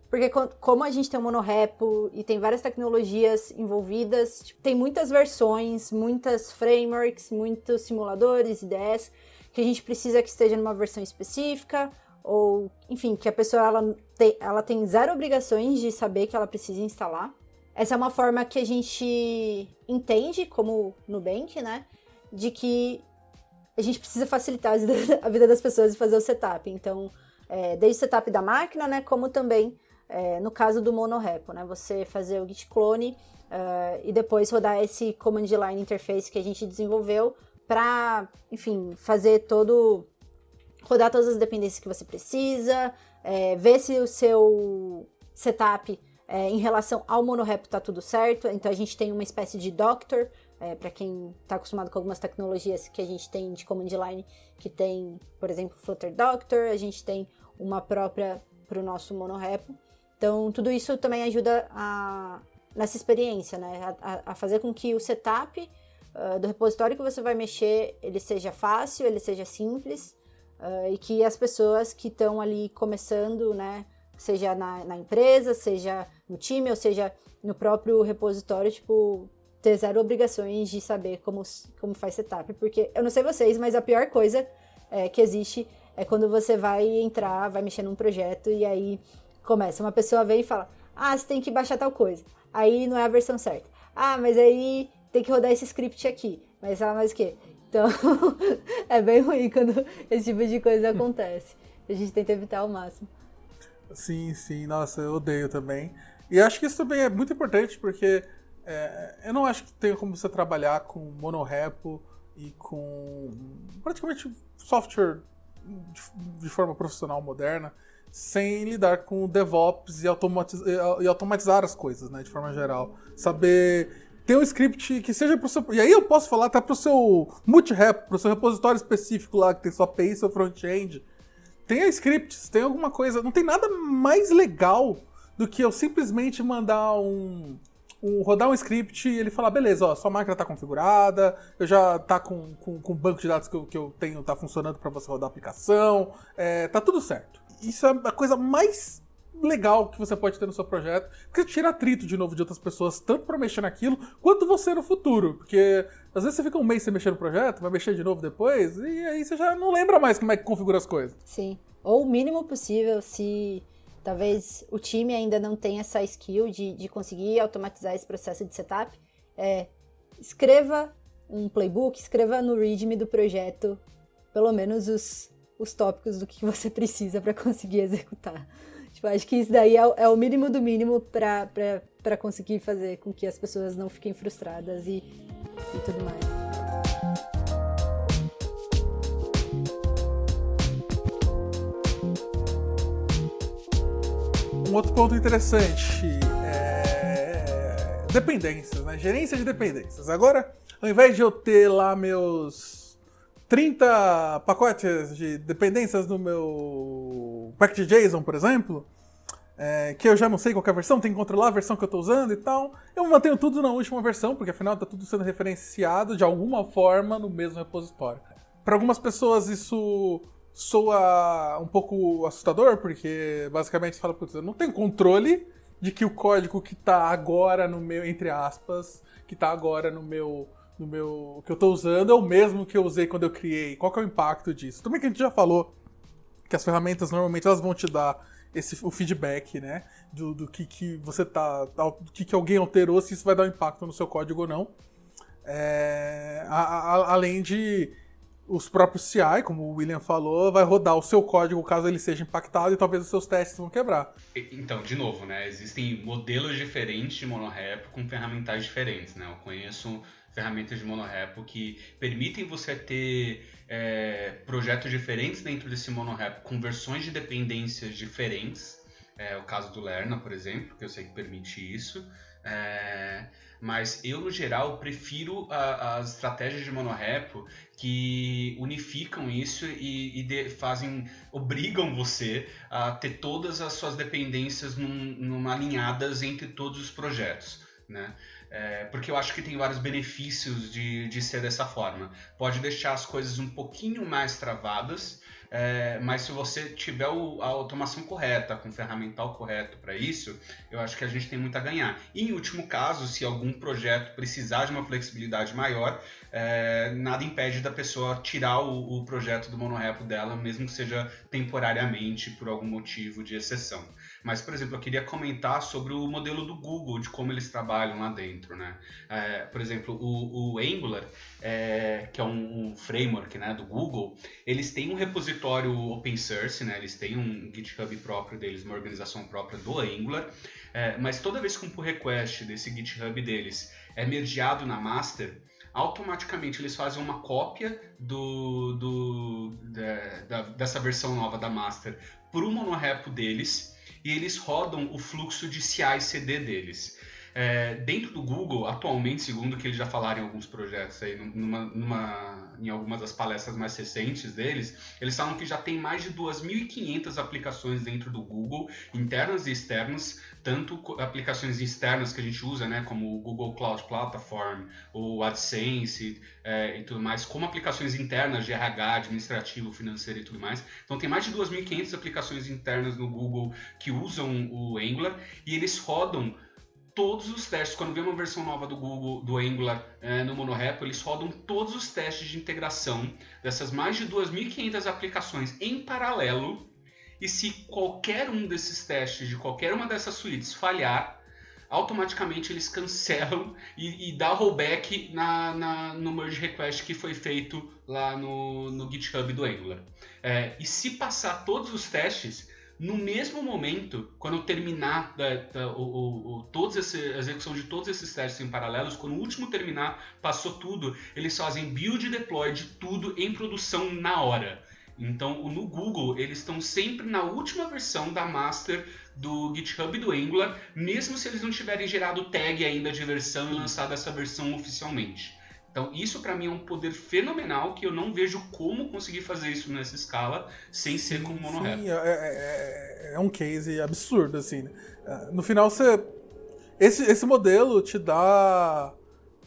Porque como a gente tem um monorepo e tem várias tecnologias envolvidas, tipo, tem muitas versões, muitas frameworks, muitos simuladores, ideias, que a gente precisa que esteja numa versão específica, ou, enfim, que a pessoa ela tem, ela tem zero obrigações de saber que ela precisa instalar. Essa é uma forma que a gente entende como Nubank, né? De que a gente precisa facilitar a vida das pessoas e fazer o setup. Então, é, desde o setup da máquina, né, como também é, no caso do monorepo, né, você fazer o git clone uh, e depois rodar esse command line interface que a gente desenvolveu para, enfim, fazer todo rodar todas as dependências que você precisa, é, ver se o seu setup é, em relação ao monorepo está tudo certo. Então a gente tem uma espécie de doctor é, para quem está acostumado com algumas tecnologias que a gente tem de command line, que tem, por exemplo, Flutter Doctor, a gente tem uma própria para o nosso monorepo. Então, tudo isso também ajuda a, nessa experiência, né? A, a fazer com que o setup uh, do repositório que você vai mexer, ele seja fácil, ele seja simples, uh, e que as pessoas que estão ali começando, né? Seja na, na empresa, seja no time, ou seja no próprio repositório, tipo, ter zero obrigações de saber como, como faz setup, porque eu não sei vocês, mas a pior coisa é, que existe é quando você vai entrar, vai mexer num projeto e aí começa. Uma pessoa vem e fala: Ah, você tem que baixar tal coisa. Aí não é a versão certa. Ah, mas aí tem que rodar esse script aqui. Mas ela mais o quê? Então, é bem ruim quando esse tipo de coisa acontece. A gente tenta evitar ao máximo. Sim, sim. Nossa, eu odeio também. E acho que isso também é muito importante, porque é, eu não acho que tenha como você trabalhar com monorepo e com praticamente software de, de forma profissional moderna, sem lidar com DevOps e, automatiz e automatizar as coisas, né, de forma geral. Saber ter um script que seja pro seu. E aí eu posso falar até pro seu multi-rep, pro seu repositório específico lá, que tem sua API, seu front-end. Tenha scripts, tem alguma coisa. Não tem nada mais legal do que eu simplesmente mandar um, um, rodar um script e ele falar, beleza, ó, sua máquina está configurada, eu já tá com, com, com o banco de dados que eu, que eu tenho, tá funcionando para você rodar a aplicação, é, tá tudo certo. Isso é a coisa mais legal que você pode ter no seu projeto, porque tira atrito de novo de outras pessoas, tanto para mexer naquilo, quanto você no futuro. Porque às vezes você fica um mês sem mexer no projeto, vai mexer de novo depois, e aí você já não lembra mais como é que configura as coisas. Sim. Ou o mínimo possível, se talvez o time ainda não tenha essa skill de, de conseguir automatizar esse processo de setup, é, escreva um playbook, escreva no README do projeto pelo menos os, os tópicos do que você precisa para conseguir executar. Tipo, acho que isso daí é, é o mínimo do mínimo para conseguir fazer com que as pessoas não fiquem frustradas e, e tudo mais. Um outro ponto interessante é dependências, né? Gerência de dependências. Agora, ao invés de eu ter lá meus 30 pacotes de dependências no meu packet JSON, por exemplo, é, que eu já não sei qual é a versão, tem que controlar a versão que eu estou usando e tal. Eu mantenho tudo na última versão, porque afinal está tudo sendo referenciado de alguma forma no mesmo repositório. Para algumas pessoas isso soa um pouco assustador, porque basicamente você fala, putz, eu não tenho controle de que o código que está agora no meu, entre aspas, que está agora no meu, no meu, que eu estou usando é o mesmo que eu usei quando eu criei. Qual é o impacto disso? Também que a gente já falou que as ferramentas normalmente elas vão te dar esse, o feedback, né, do, do que, que você tá, do que, que alguém alterou, se isso vai dar um impacto no seu código ou não. É, a, a, além de os próprios CI, como o William falou, vai rodar o seu código caso ele seja impactado e talvez os seus testes vão quebrar. Então, de novo, né? Existem modelos diferentes de monorepo com ferramentais diferentes, né? Eu conheço ferramentas de monorepo que permitem você ter é, projetos diferentes dentro desse monorepo com versões de dependências diferentes. É o caso do Lerna, por exemplo, que eu sei que permite isso. É, mas eu, no geral, prefiro as estratégias de monorepo que unificam isso e, e de, fazem, obrigam você a ter todas as suas dependências num, alinhadas entre todos os projetos, né? É, porque eu acho que tem vários benefícios de, de ser dessa forma. Pode deixar as coisas um pouquinho mais travadas, é, mas se você tiver o, a automação correta, com o ferramental correto para isso, eu acho que a gente tem muito a ganhar. E, em último caso, se algum projeto precisar de uma flexibilidade maior, é, nada impede da pessoa tirar o, o projeto do monorepo dela, mesmo que seja temporariamente por algum motivo de exceção. Mas, por exemplo, eu queria comentar sobre o modelo do Google, de como eles trabalham lá dentro, né? É, por exemplo, o, o Angular, é, que é um, um, framework né, do Google, eles têm um repositório open source, né? Eles têm um GitHub próprio deles, uma organização própria do Angular, é, mas toda vez que um pull request desse GitHub deles é mergeado na master, automaticamente eles fazem uma cópia do, do da, dessa versão nova da master para o monorepo deles e eles rodam o fluxo de CI/CD deles. É, dentro do Google, atualmente, segundo que eles já falaram em alguns projetos aí, numa, numa, em algumas das palestras mais recentes deles, eles falam que já tem mais de 2.500 aplicações dentro do Google, internas e externas, tanto aplicações externas que a gente usa, né, como o Google Cloud Platform, o AdSense é, e tudo mais, como aplicações internas de RH, administrativo, financeiro e tudo mais. Então tem mais de 2.500 aplicações internas no Google que usam o Angular e eles rodam todos os testes. Quando vem uma versão nova do Google, do Angular é, no Monorepo, eles rodam todos os testes de integração dessas mais de 2.500 aplicações em paralelo. E se qualquer um desses testes de qualquer uma dessas suítes falhar, automaticamente eles cancelam e, e dá rollback na, na, no merge request que foi feito lá no, no GitHub do Angular. É, e se passar todos os testes, no mesmo momento, quando terminar da, da, o, o, todos esse, a execução de todos esses testes em paralelos, quando o último terminar, passou tudo, eles fazem build e deploy de tudo em produção na hora. Então, no Google, eles estão sempre na última versão da master do GitHub do Angular, mesmo se eles não tiverem gerado tag ainda de versão e lançado essa versão oficialmente. Então, isso para mim é um poder fenomenal que eu não vejo como conseguir fazer isso nessa escala sem ser com monorepo. Sim, é, é, é, é, um case absurdo, assim. Né? É, no final, você. Esse, esse modelo te dá.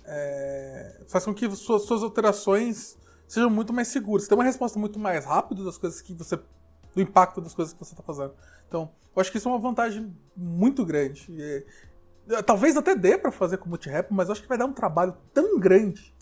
É, faz com que suas, suas alterações sejam muito mais seguras. Você tem uma resposta muito mais rápida das coisas que você. do impacto das coisas que você está fazendo. Então, eu acho que isso é uma vantagem muito grande. E, talvez até dê para fazer com multi-rap, mas eu acho que vai dar um trabalho tão grande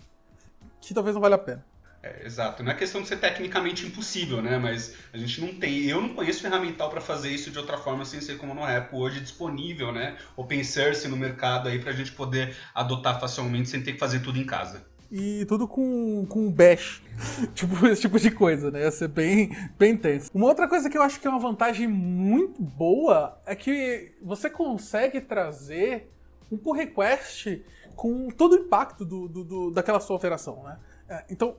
que talvez não valha a pena. É, exato. Não é questão de ser tecnicamente impossível, né? Mas a gente não tem. Eu não conheço ferramental para fazer isso de outra forma sem ser como no Rap hoje disponível, né? Open source no mercado aí para a gente poder adotar facilmente sem ter que fazer tudo em casa e tudo com, com bash. tipo, esse tipo de coisa, né? Ia ser bem, bem intenso. Uma outra coisa que eu acho que é uma vantagem muito boa é que você consegue trazer um pull request com todo o impacto do, do, do daquela sua operação, né? É, então,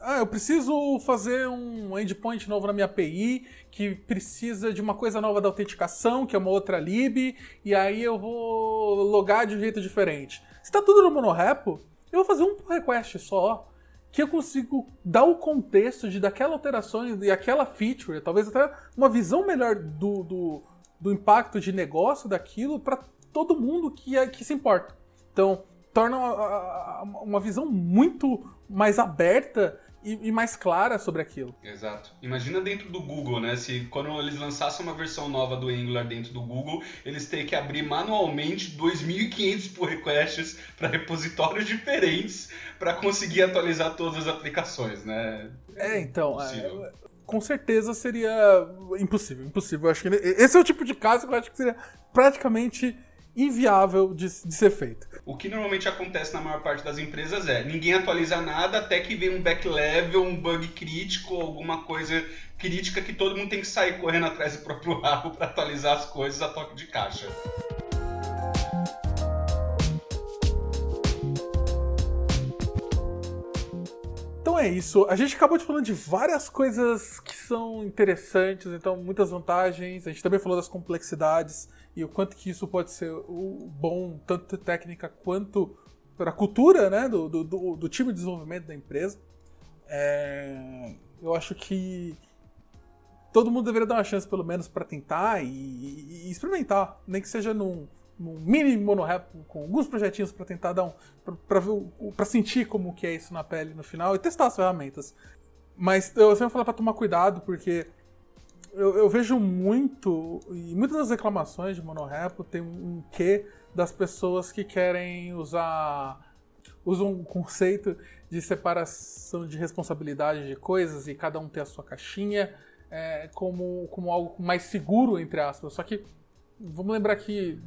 ah, eu preciso fazer um endpoint novo na minha API que precisa de uma coisa nova da autenticação, que é uma outra lib, e aí eu vou logar de um jeito diferente. Se está tudo no monorepo, eu vou fazer um request só que eu consigo dar o contexto de daquela alteração e aquela feature, talvez até uma visão melhor do, do, do impacto de negócio daquilo para todo mundo que, é, que se importa. Então, torna uma, uma visão muito mais aberta e, e, mais clara sobre aquilo. Exato. Imagina dentro do Google, né? Se quando eles lançassem uma versão nova do Angular dentro do Google, eles têm que abrir manualmente 2.500 pull requests para repositórios diferentes para conseguir atualizar todas as aplicações, né? É, então. É, com certeza seria impossível. Impossível. Eu acho que esse é o tipo de caso que eu acho que seria praticamente inviável de, de, ser feito. O que normalmente acontece na maior parte das empresas é ninguém atualiza nada até que vem um backlevel, um bug crítico, alguma coisa crítica que todo mundo tem que sair correndo atrás do próprio rabo para atualizar as coisas a toque de caixa. Então é isso. A gente acabou de falando de várias coisas que são interessantes, então muitas vantagens. A gente também falou das complexidades e o quanto que isso pode ser bom, tanto técnica quanto para a cultura né, do, do, do, time de desenvolvimento da empresa. É, eu acho que todo mundo deveria dar uma chance, pelo menos, para tentar e, e, experimentar, nem que seja num, num mini monorap com alguns projetinhos para tentar dar um. para sentir como que é isso na pele no final e testar as ferramentas. Mas eu sempre falar para tomar cuidado, porque eu, eu, vejo muito, e muitas das reclamações de monorepo tem um quê das pessoas que querem usar. usam um conceito de separação de responsabilidade de coisas e cada um ter a sua caixinha é, como, como algo mais seguro, entre aspas. Só que vamos lembrar que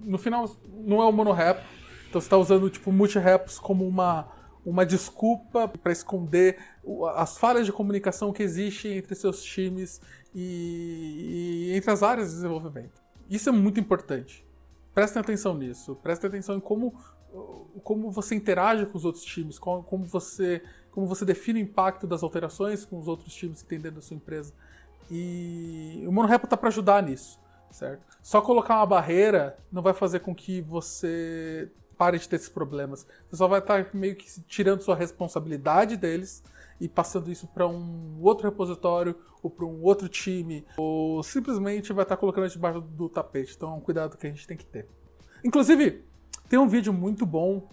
no final não é o monorepo, então você está usando tipo multi-repos como uma uma desculpa para esconder as falhas de comunicação que existem entre seus times e, e, entre as áreas de desenvolvimento. Isso é muito importante. Prestem atenção nisso. Prestem atenção em como, como você interage com os outros times, como, como, você, como você define o impacto das alterações com os outros times que tem dentro da sua empresa. E o MonoRepo está para ajudar nisso, certo? Só colocar uma barreira não vai fazer com que você pare de ter esses problemas. Você só vai estar meio que tirando sua responsabilidade deles e passando isso para um outro repositório ou para um outro time, ou simplesmente vai estar colocando debaixo do tapete. Então é um cuidado que a gente tem que ter. Inclusive, tem um vídeo muito bom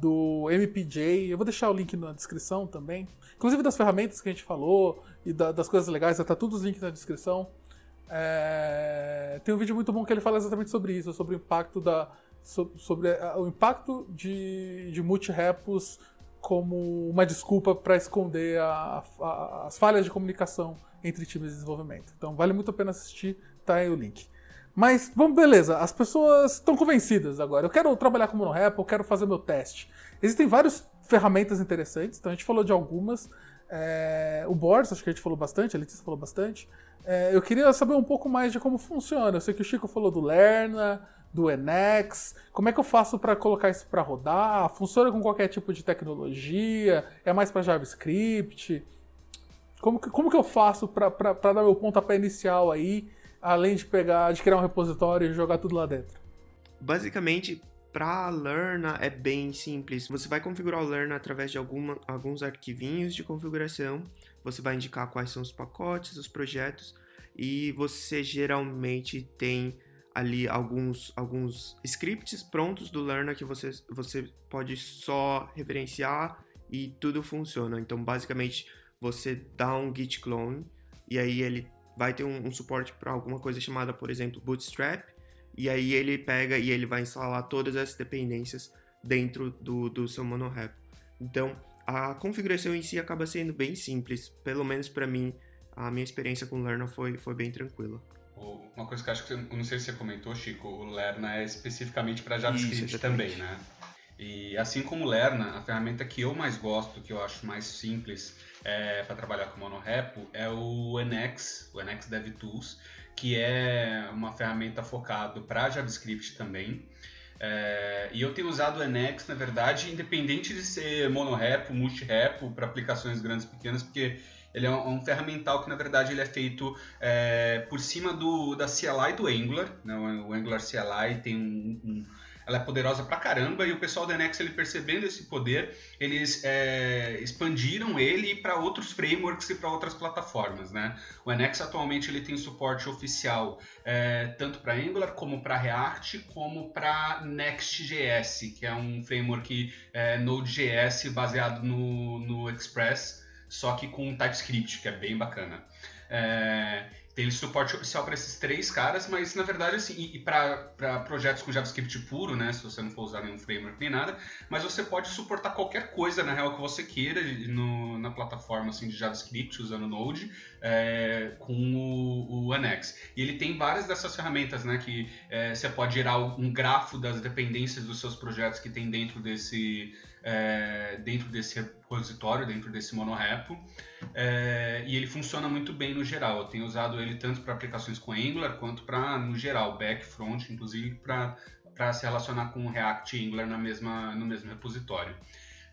do MPJ, eu vou deixar o link na descrição também. Inclusive das ferramentas que a gente falou e da, das coisas legais, estar todos os links na descrição. É... Tem um vídeo muito bom que ele fala exatamente sobre isso, sobre o impacto da, sobre o impacto de, de multi-repos como uma desculpa para esconder a, a, as falhas de comunicação entre times de desenvolvimento. Então vale muito a pena assistir, tá aí o link. Mas, vamos, beleza, as pessoas estão convencidas agora. Eu quero trabalhar com monorepo, eu quero fazer meu teste. Existem várias ferramentas interessantes, então a gente falou de algumas. É, o Boris, acho que a gente falou bastante, a Letícia falou bastante. É, eu queria saber um pouco mais de como funciona. Eu sei que o Chico falou do Lerna, do Enex. Como é que eu faço para colocar isso para rodar? Funciona com qualquer tipo de tecnologia? É mais para JavaScript? Como que, como que eu faço para dar meu pontapé inicial aí, além de pegar, de criar um repositório e jogar tudo lá dentro? Basicamente, para Lerna é bem simples. Você vai configurar o Lerna através de alguma, alguns arquivinhos de configuração. Você vai indicar quais são os pacotes, os projetos e você geralmente tem ali alguns, alguns scripts prontos do Lerna que você, você pode só referenciar e tudo funciona. Então, basicamente, você dá um git clone e aí ele vai ter um, um suporte para alguma coisa chamada, por exemplo, Bootstrap e aí ele pega e ele vai instalar todas as dependências dentro do, do seu monorepo. Então, a configuração em si acaba sendo bem simples, pelo menos para mim, a minha experiência com o Lerna foi, foi bem tranquila. Uma coisa que eu acho que, eu não sei se você comentou, Chico, o Lerna é especificamente para JavaScript Isso, também, né? E assim como o Lerna, a ferramenta que eu mais gosto, que eu acho mais simples é, para trabalhar com monorepo, é o NX, o NX DevTools, que é uma ferramenta focada para JavaScript também. É, e eu tenho usado o NX, na verdade, independente de ser monorepo, multirepo, para aplicações grandes e pequenas, porque ele é um, um, ferramental que, na verdade, ele é feito é, por cima do, da CLI do Angular. Né? O Angular CLI tem um, um ela é poderosa pra caramba e o pessoal da Nex, ele percebendo esse poder, eles é, expandiram ele para outros frameworks e para outras plataformas, né? O NX atualmente ele tem suporte oficial é, tanto para Angular como para React como para Next.js, que é um framework é, Node.js baseado no, no Express, só que com TypeScript, que é bem bacana. É, tem suporte oficial para esses três caras, mas na verdade, assim, e, e para projetos com JavaScript puro, né? Se você não for usar nenhum framework nem nada, mas você pode suportar qualquer coisa, na real, que você queira no, na plataforma assim, de JavaScript usando Node é, com o, o Annex. E ele tem várias dessas ferramentas, né? Que é, você pode gerar um grafo das dependências dos seus projetos que tem dentro desse é, dentro desse repositório, dentro desse monorepo, é, e ele funciona muito bem no geral. Eu tenho usado ele tanto para aplicações com Angular quanto para, no geral, back, front, inclusive para se relacionar com React e Angular na mesma, no mesmo repositório.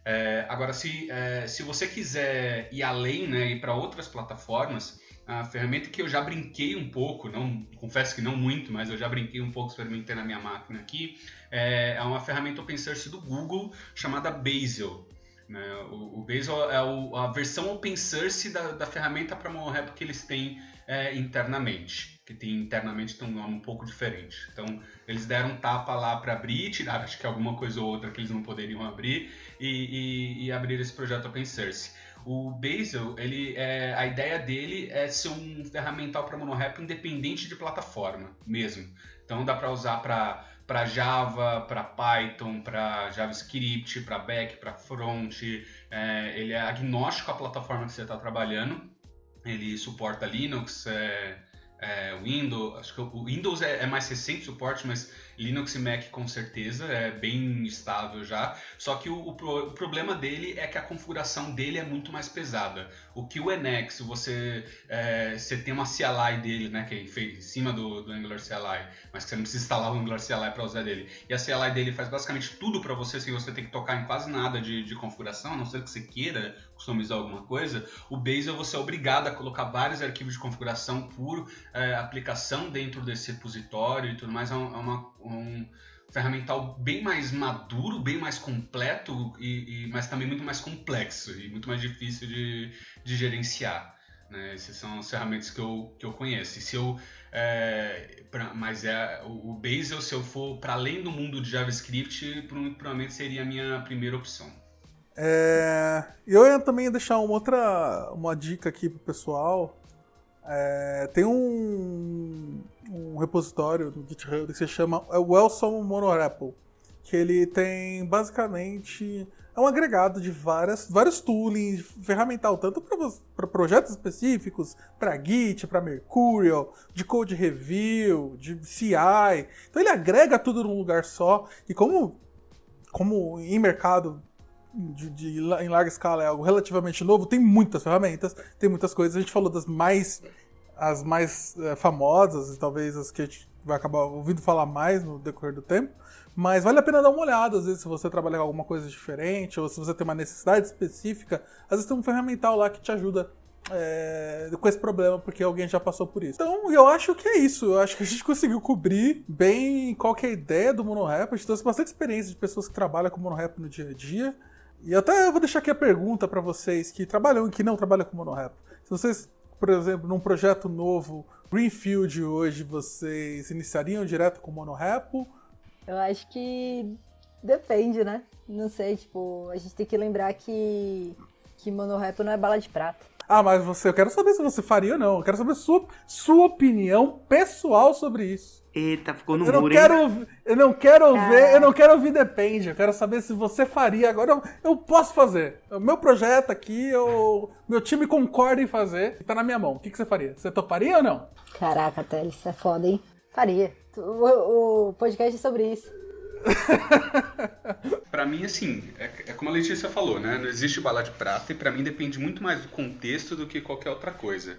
É, agora, se, é, se você quiser ir além, né, ir para outras plataformas, a ferramenta que eu já brinquei um pouco, não confesso que não muito, mas eu já brinquei um pouco, experimentei na minha máquina aqui, é, é uma ferramenta open source do Google chamada Bazel. Né? O, o Bazel é o, a versão open source da, da ferramenta para monorepo que eles têm é, internamente, que tem internamente tem um nome um pouco diferente. Então, eles deram tapa lá para abrir, tiraram acho que alguma coisa ou outra que eles não poderiam abrir e, e, e abrir esse projeto open source. O Bazel, ele, é, a ideia dele é ser um ferramental para monorepo independente de plataforma mesmo. Então dá para usar para para Java, para Python, para JavaScript, para back, para front. É, ele é agnóstico à plataforma que você está trabalhando. Ele suporta Linux, é, é, Windows. Acho que o Windows é, é mais recente suporte, mas Linux e Mac com certeza, é bem estável já. Só que o, o, o, problema dele é que a configuração dele é muito mais pesada. O que o Nx, você, é, você tem uma CLI dele, né, que é em cima do, do Angular CLI, mas que você não precisa instalar o Angular CLI para usar dele. E a CLI dele faz basicamente tudo para você, sem você ter que tocar em quase nada de, de configuração, a não ser que você queira customizar alguma coisa. O Bazel você é obrigado a colocar vários arquivos de configuração por é, aplicação dentro desse repositório e tudo mais. É uma, é um ferramental bem mais maduro, bem mais completo, e, e, mas também muito mais complexo e muito mais difícil de, de gerenciar. Né? Essas são as ferramentas que eu, que eu conheço. E se eu, é, pra, mas é, o, o Bazel, se eu for para além do mundo de JavaScript, provavelmente seria a minha primeira opção. É, eu ia também deixar uma outra uma dica aqui pro pessoal. É, tem um, um repositório do GitHub que se chama é Wellsome Monorepo, que ele tem basicamente é um agregado de várias, vários toolings, ferramental, tanto para projetos específicos, para Git, para Mercurial, de code review, de CI. Então ele agrega tudo num lugar só. E como, como em mercado de, de, em larga escala é algo relativamente novo, tem muitas ferramentas, tem muitas coisas. A gente falou das mais as mais é, famosas e talvez as que a gente vai acabar ouvindo falar mais no decorrer do tempo. Mas vale a pena dar uma olhada, às vezes, se você trabalha com alguma coisa diferente, ou se você tem uma necessidade específica, às vezes tem um ferramental lá que te ajuda é, com esse problema, porque alguém já passou por isso. Então, eu acho que é isso. Eu acho que a gente conseguiu cobrir bem qual é a ideia do monorap. A gente trouxe bastante experiência de pessoas que trabalham com monorap no dia a dia. E até eu vou deixar aqui a pergunta para vocês que trabalham e que não trabalham com monorap. Se vocês, por exemplo, num projeto novo, Greenfield hoje, vocês iniciariam direto com monorap? Eu acho que depende, né? Não sei, tipo, a gente tem que lembrar que, que monorap não é bala de prata. Ah, mas você, eu quero saber se você faria ou não. Eu quero saber sua, sua opinião pessoal sobre isso. Eita, ficou no eu não muro, quero, hein? Eu não quero ouvir, eu não quero ouvir depende. Eu quero saber se você faria. Agora eu, eu posso fazer. O meu projeto aqui, eu, meu time concorda em fazer. Tá na minha mão. O que, que você faria? Você toparia ou não? Caraca, Teles, isso é foda, hein? Faria. O, o podcast é sobre isso. para mim, assim, é, é, como a Letícia falou, né? Não existe bala de prata e para mim depende muito mais do contexto do que qualquer outra coisa.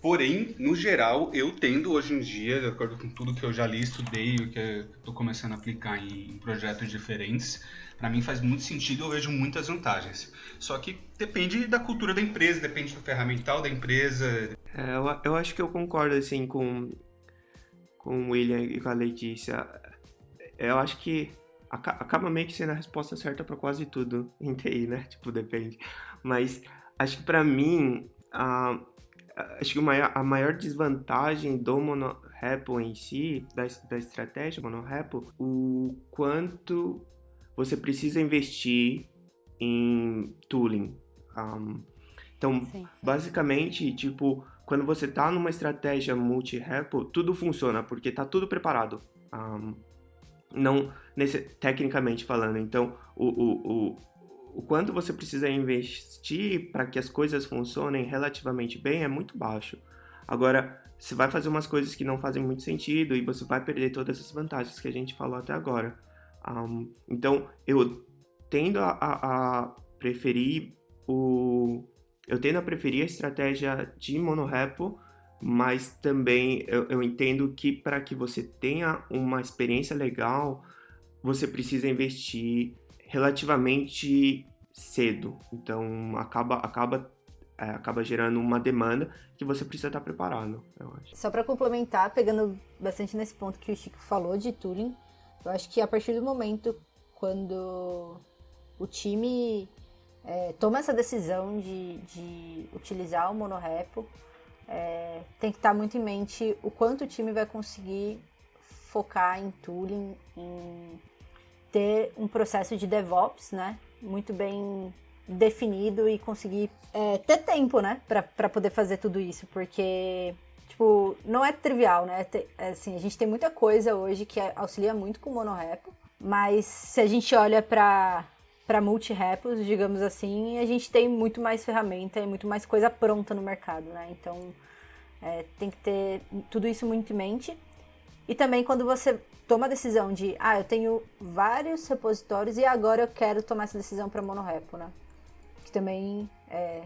Porém, no geral, eu tendo hoje em dia, de acordo com tudo que eu já li, estudei, o que estou começando a aplicar em, em projetos diferentes, para mim faz muito sentido, eu vejo muitas vantagens. Só que depende da cultura da empresa, depende do ferramental da empresa. É, eu, eu acho que eu concordo assim com, com o William e com a Letícia. Eu acho que acaba meio que sendo a resposta certa para quase tudo em TI, né? Tipo, depende. Mas acho que para mim, a, acho que maior, a maior desvantagem do monorepo em si, da, da estratégia monorepo, o quanto você precisa investir em tooling. Um, então, sim, sim. basicamente, tipo, quando você tá numa estratégia multi-repo, tudo funciona, porque tá tudo preparado. Um, não nesse, tecnicamente falando. Então, o, o, o, o quanto você precisa investir para que as coisas funcionem relativamente bem é muito baixo. Agora, você vai fazer umas coisas que não fazem muito sentido e você vai perder todas as vantagens que a gente falou até agora. Um, então, eu tendo a, a, a, preferir o. Eu tendo a preferir a estratégia de monorepo, mas também eu, eu entendo que para que você tenha uma experiência legal, você precisa investir relativamente cedo. Então acaba acaba é, acaba gerando uma demanda que você precisa estar preparado, eu acho. Só para complementar, pegando bastante nesse ponto que o Chico falou de Turing, eu acho que a partir do momento quando o time é, toma essa decisão de, de utilizar o monorepo, é, tem que estar muito em mente o quanto o time vai conseguir focar em tooling, em ter um processo de DevOps, né? Muito bem definido e conseguir é, ter tempo, né? Para poder fazer tudo isso, porque tipo, não é trivial, né? É, assim, a gente tem muita coisa hoje que auxilia muito com o monorepo, mas se a gente olha para para multi-repos, digamos assim, a gente tem muito mais ferramenta e muito mais coisa pronta no mercado, né? Então, é, tem que ter tudo isso muito em mente. E também quando você toma a decisão de, ah, eu tenho vários repositórios e agora eu quero tomar essa decisão para monorepo, né? Que também é,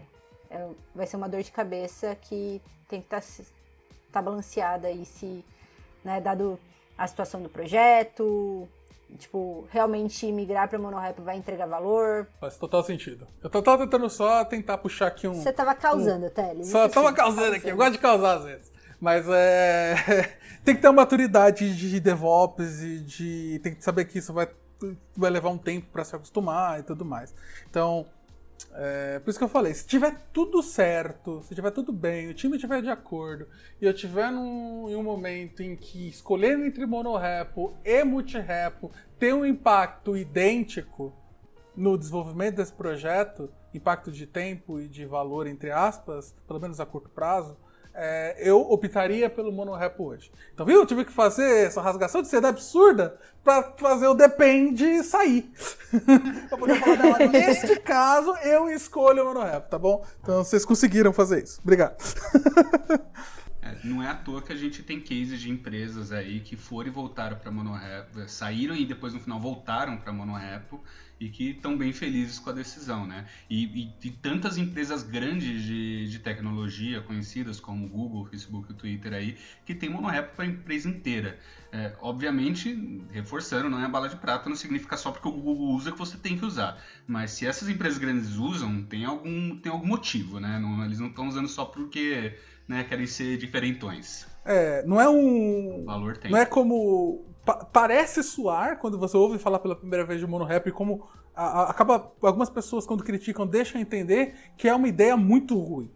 é, vai ser uma dor de cabeça que tem que estar tá, tá balanceada e se, né, dado a situação do projeto, tipo, realmente migrar para monorap vai entregar valor. Faz total sentido. Eu tava tentando só tentar puxar aqui um. Você tava causando, um... Teles. Só tava sim, causando, causando aqui, eu gosto de causar às vezes. Mas é. tem que ter uma maturidade de DevOps e de. Tem que saber que isso vai, vai levar um tempo para se acostumar e tudo mais. Então, é, por isso que eu falei, se tiver tudo certo, se tiver tudo bem, o time estiver de acordo, e eu tiver num, em um momento em que escolher entre monorepo e multirepo tem um impacto idêntico no desenvolvimento desse projeto, impacto de tempo e de valor, entre aspas, pelo menos a curto prazo, é, eu optaria pelo monorepo hoje. Então, viu? Eu tive que fazer essa rasgação de seda absurda para fazer o depende sair. Neste caso, eu escolho o monorepo, tá bom? Então, vocês conseguiram fazer isso. Obrigado. É, não é à toa que a gente tem cases de empresas aí que foram e voltaram para monorepo, saíram e depois no final voltaram para monorepo e que estão bem felizes com a decisão, né? E, e, e tantas empresas grandes de, de, tecnologia conhecidas como Google, Facebook, Twitter aí que tem monorep para a empresa inteira. É, obviamente, reforçando, não é a bala de prata, não significa só porque o Google usa que você tem que usar. Mas se essas empresas grandes usam, tem algum, tem algum motivo, né? Não, eles não estão usando só porque né, querem ser diferentões. É, não é um. O valor tem. Não é como pa parece suar quando você ouve falar pela primeira vez de monorap, como a, a, acaba algumas pessoas quando criticam deixam entender que é uma ideia muito ruim.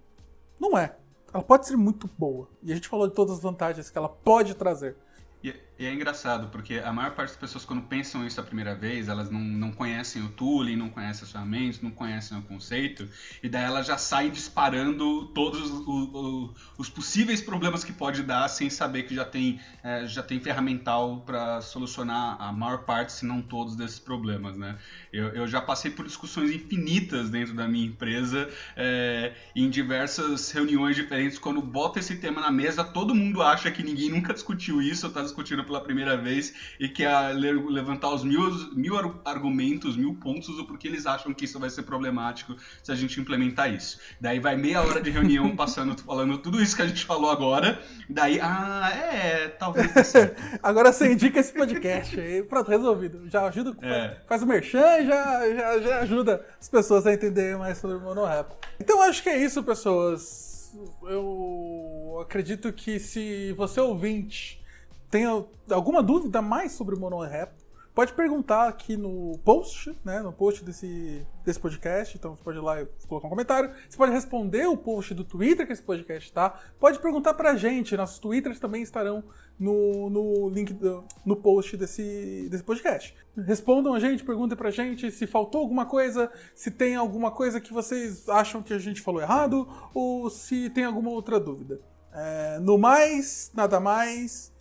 Não é. Ela pode ser muito boa. E a gente falou de todas as vantagens que ela pode trazer. E é engraçado, porque a maior parte das pessoas, quando pensam isso a primeira vez, elas não, não conhecem o tooling, não conhecem as ferramentas, não conhecem o conceito, e daí elas já saem disparando todos os, os, os possíveis problemas que pode dar sem saber que já tem, é, já tem ferramental para solucionar a maior parte, se não todos, desses problemas. Né? Eu, eu já passei por discussões infinitas dentro da minha empresa, é, em diversas reuniões diferentes, quando bota esse tema na mesa, todo mundo acha que ninguém nunca discutiu isso, ou está discutindo pela primeira vez e que a levantar os mil, mil argumentos, mil pontos do porquê eles acham que isso vai ser problemático se a gente implementar isso. Daí vai meia hora de reunião passando, falando tudo isso que a gente falou agora. Daí, ah, é, talvez. agora você indica esse podcast aí. Pronto, resolvido. Já ajuda, é. faz o merchan, já, já, já ajuda as pessoas a entenderem mais sobre o monorap. Então acho que é isso, pessoas. Eu acredito que se você ouvinte tem alguma dúvida mais sobre o monorap, pode perguntar aqui no post, né, no post desse, desse podcast. Então você pode ir lá e colocar um comentário. Você pode responder o post do Twitter que esse podcast tá. Pode perguntar pra gente. Nossos Twitters também estarão no, no link do, no post desse, desse podcast. Respondam a gente, perguntem pra gente se faltou alguma coisa, se tem alguma coisa que vocês acham que a gente falou errado, ou se tem alguma outra dúvida. É, no mais, nada mais.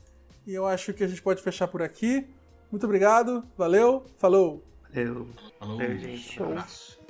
E eu acho que a gente pode fechar por aqui. Muito obrigado, valeu, falou! Valeu. Falou, gente. Um abraço.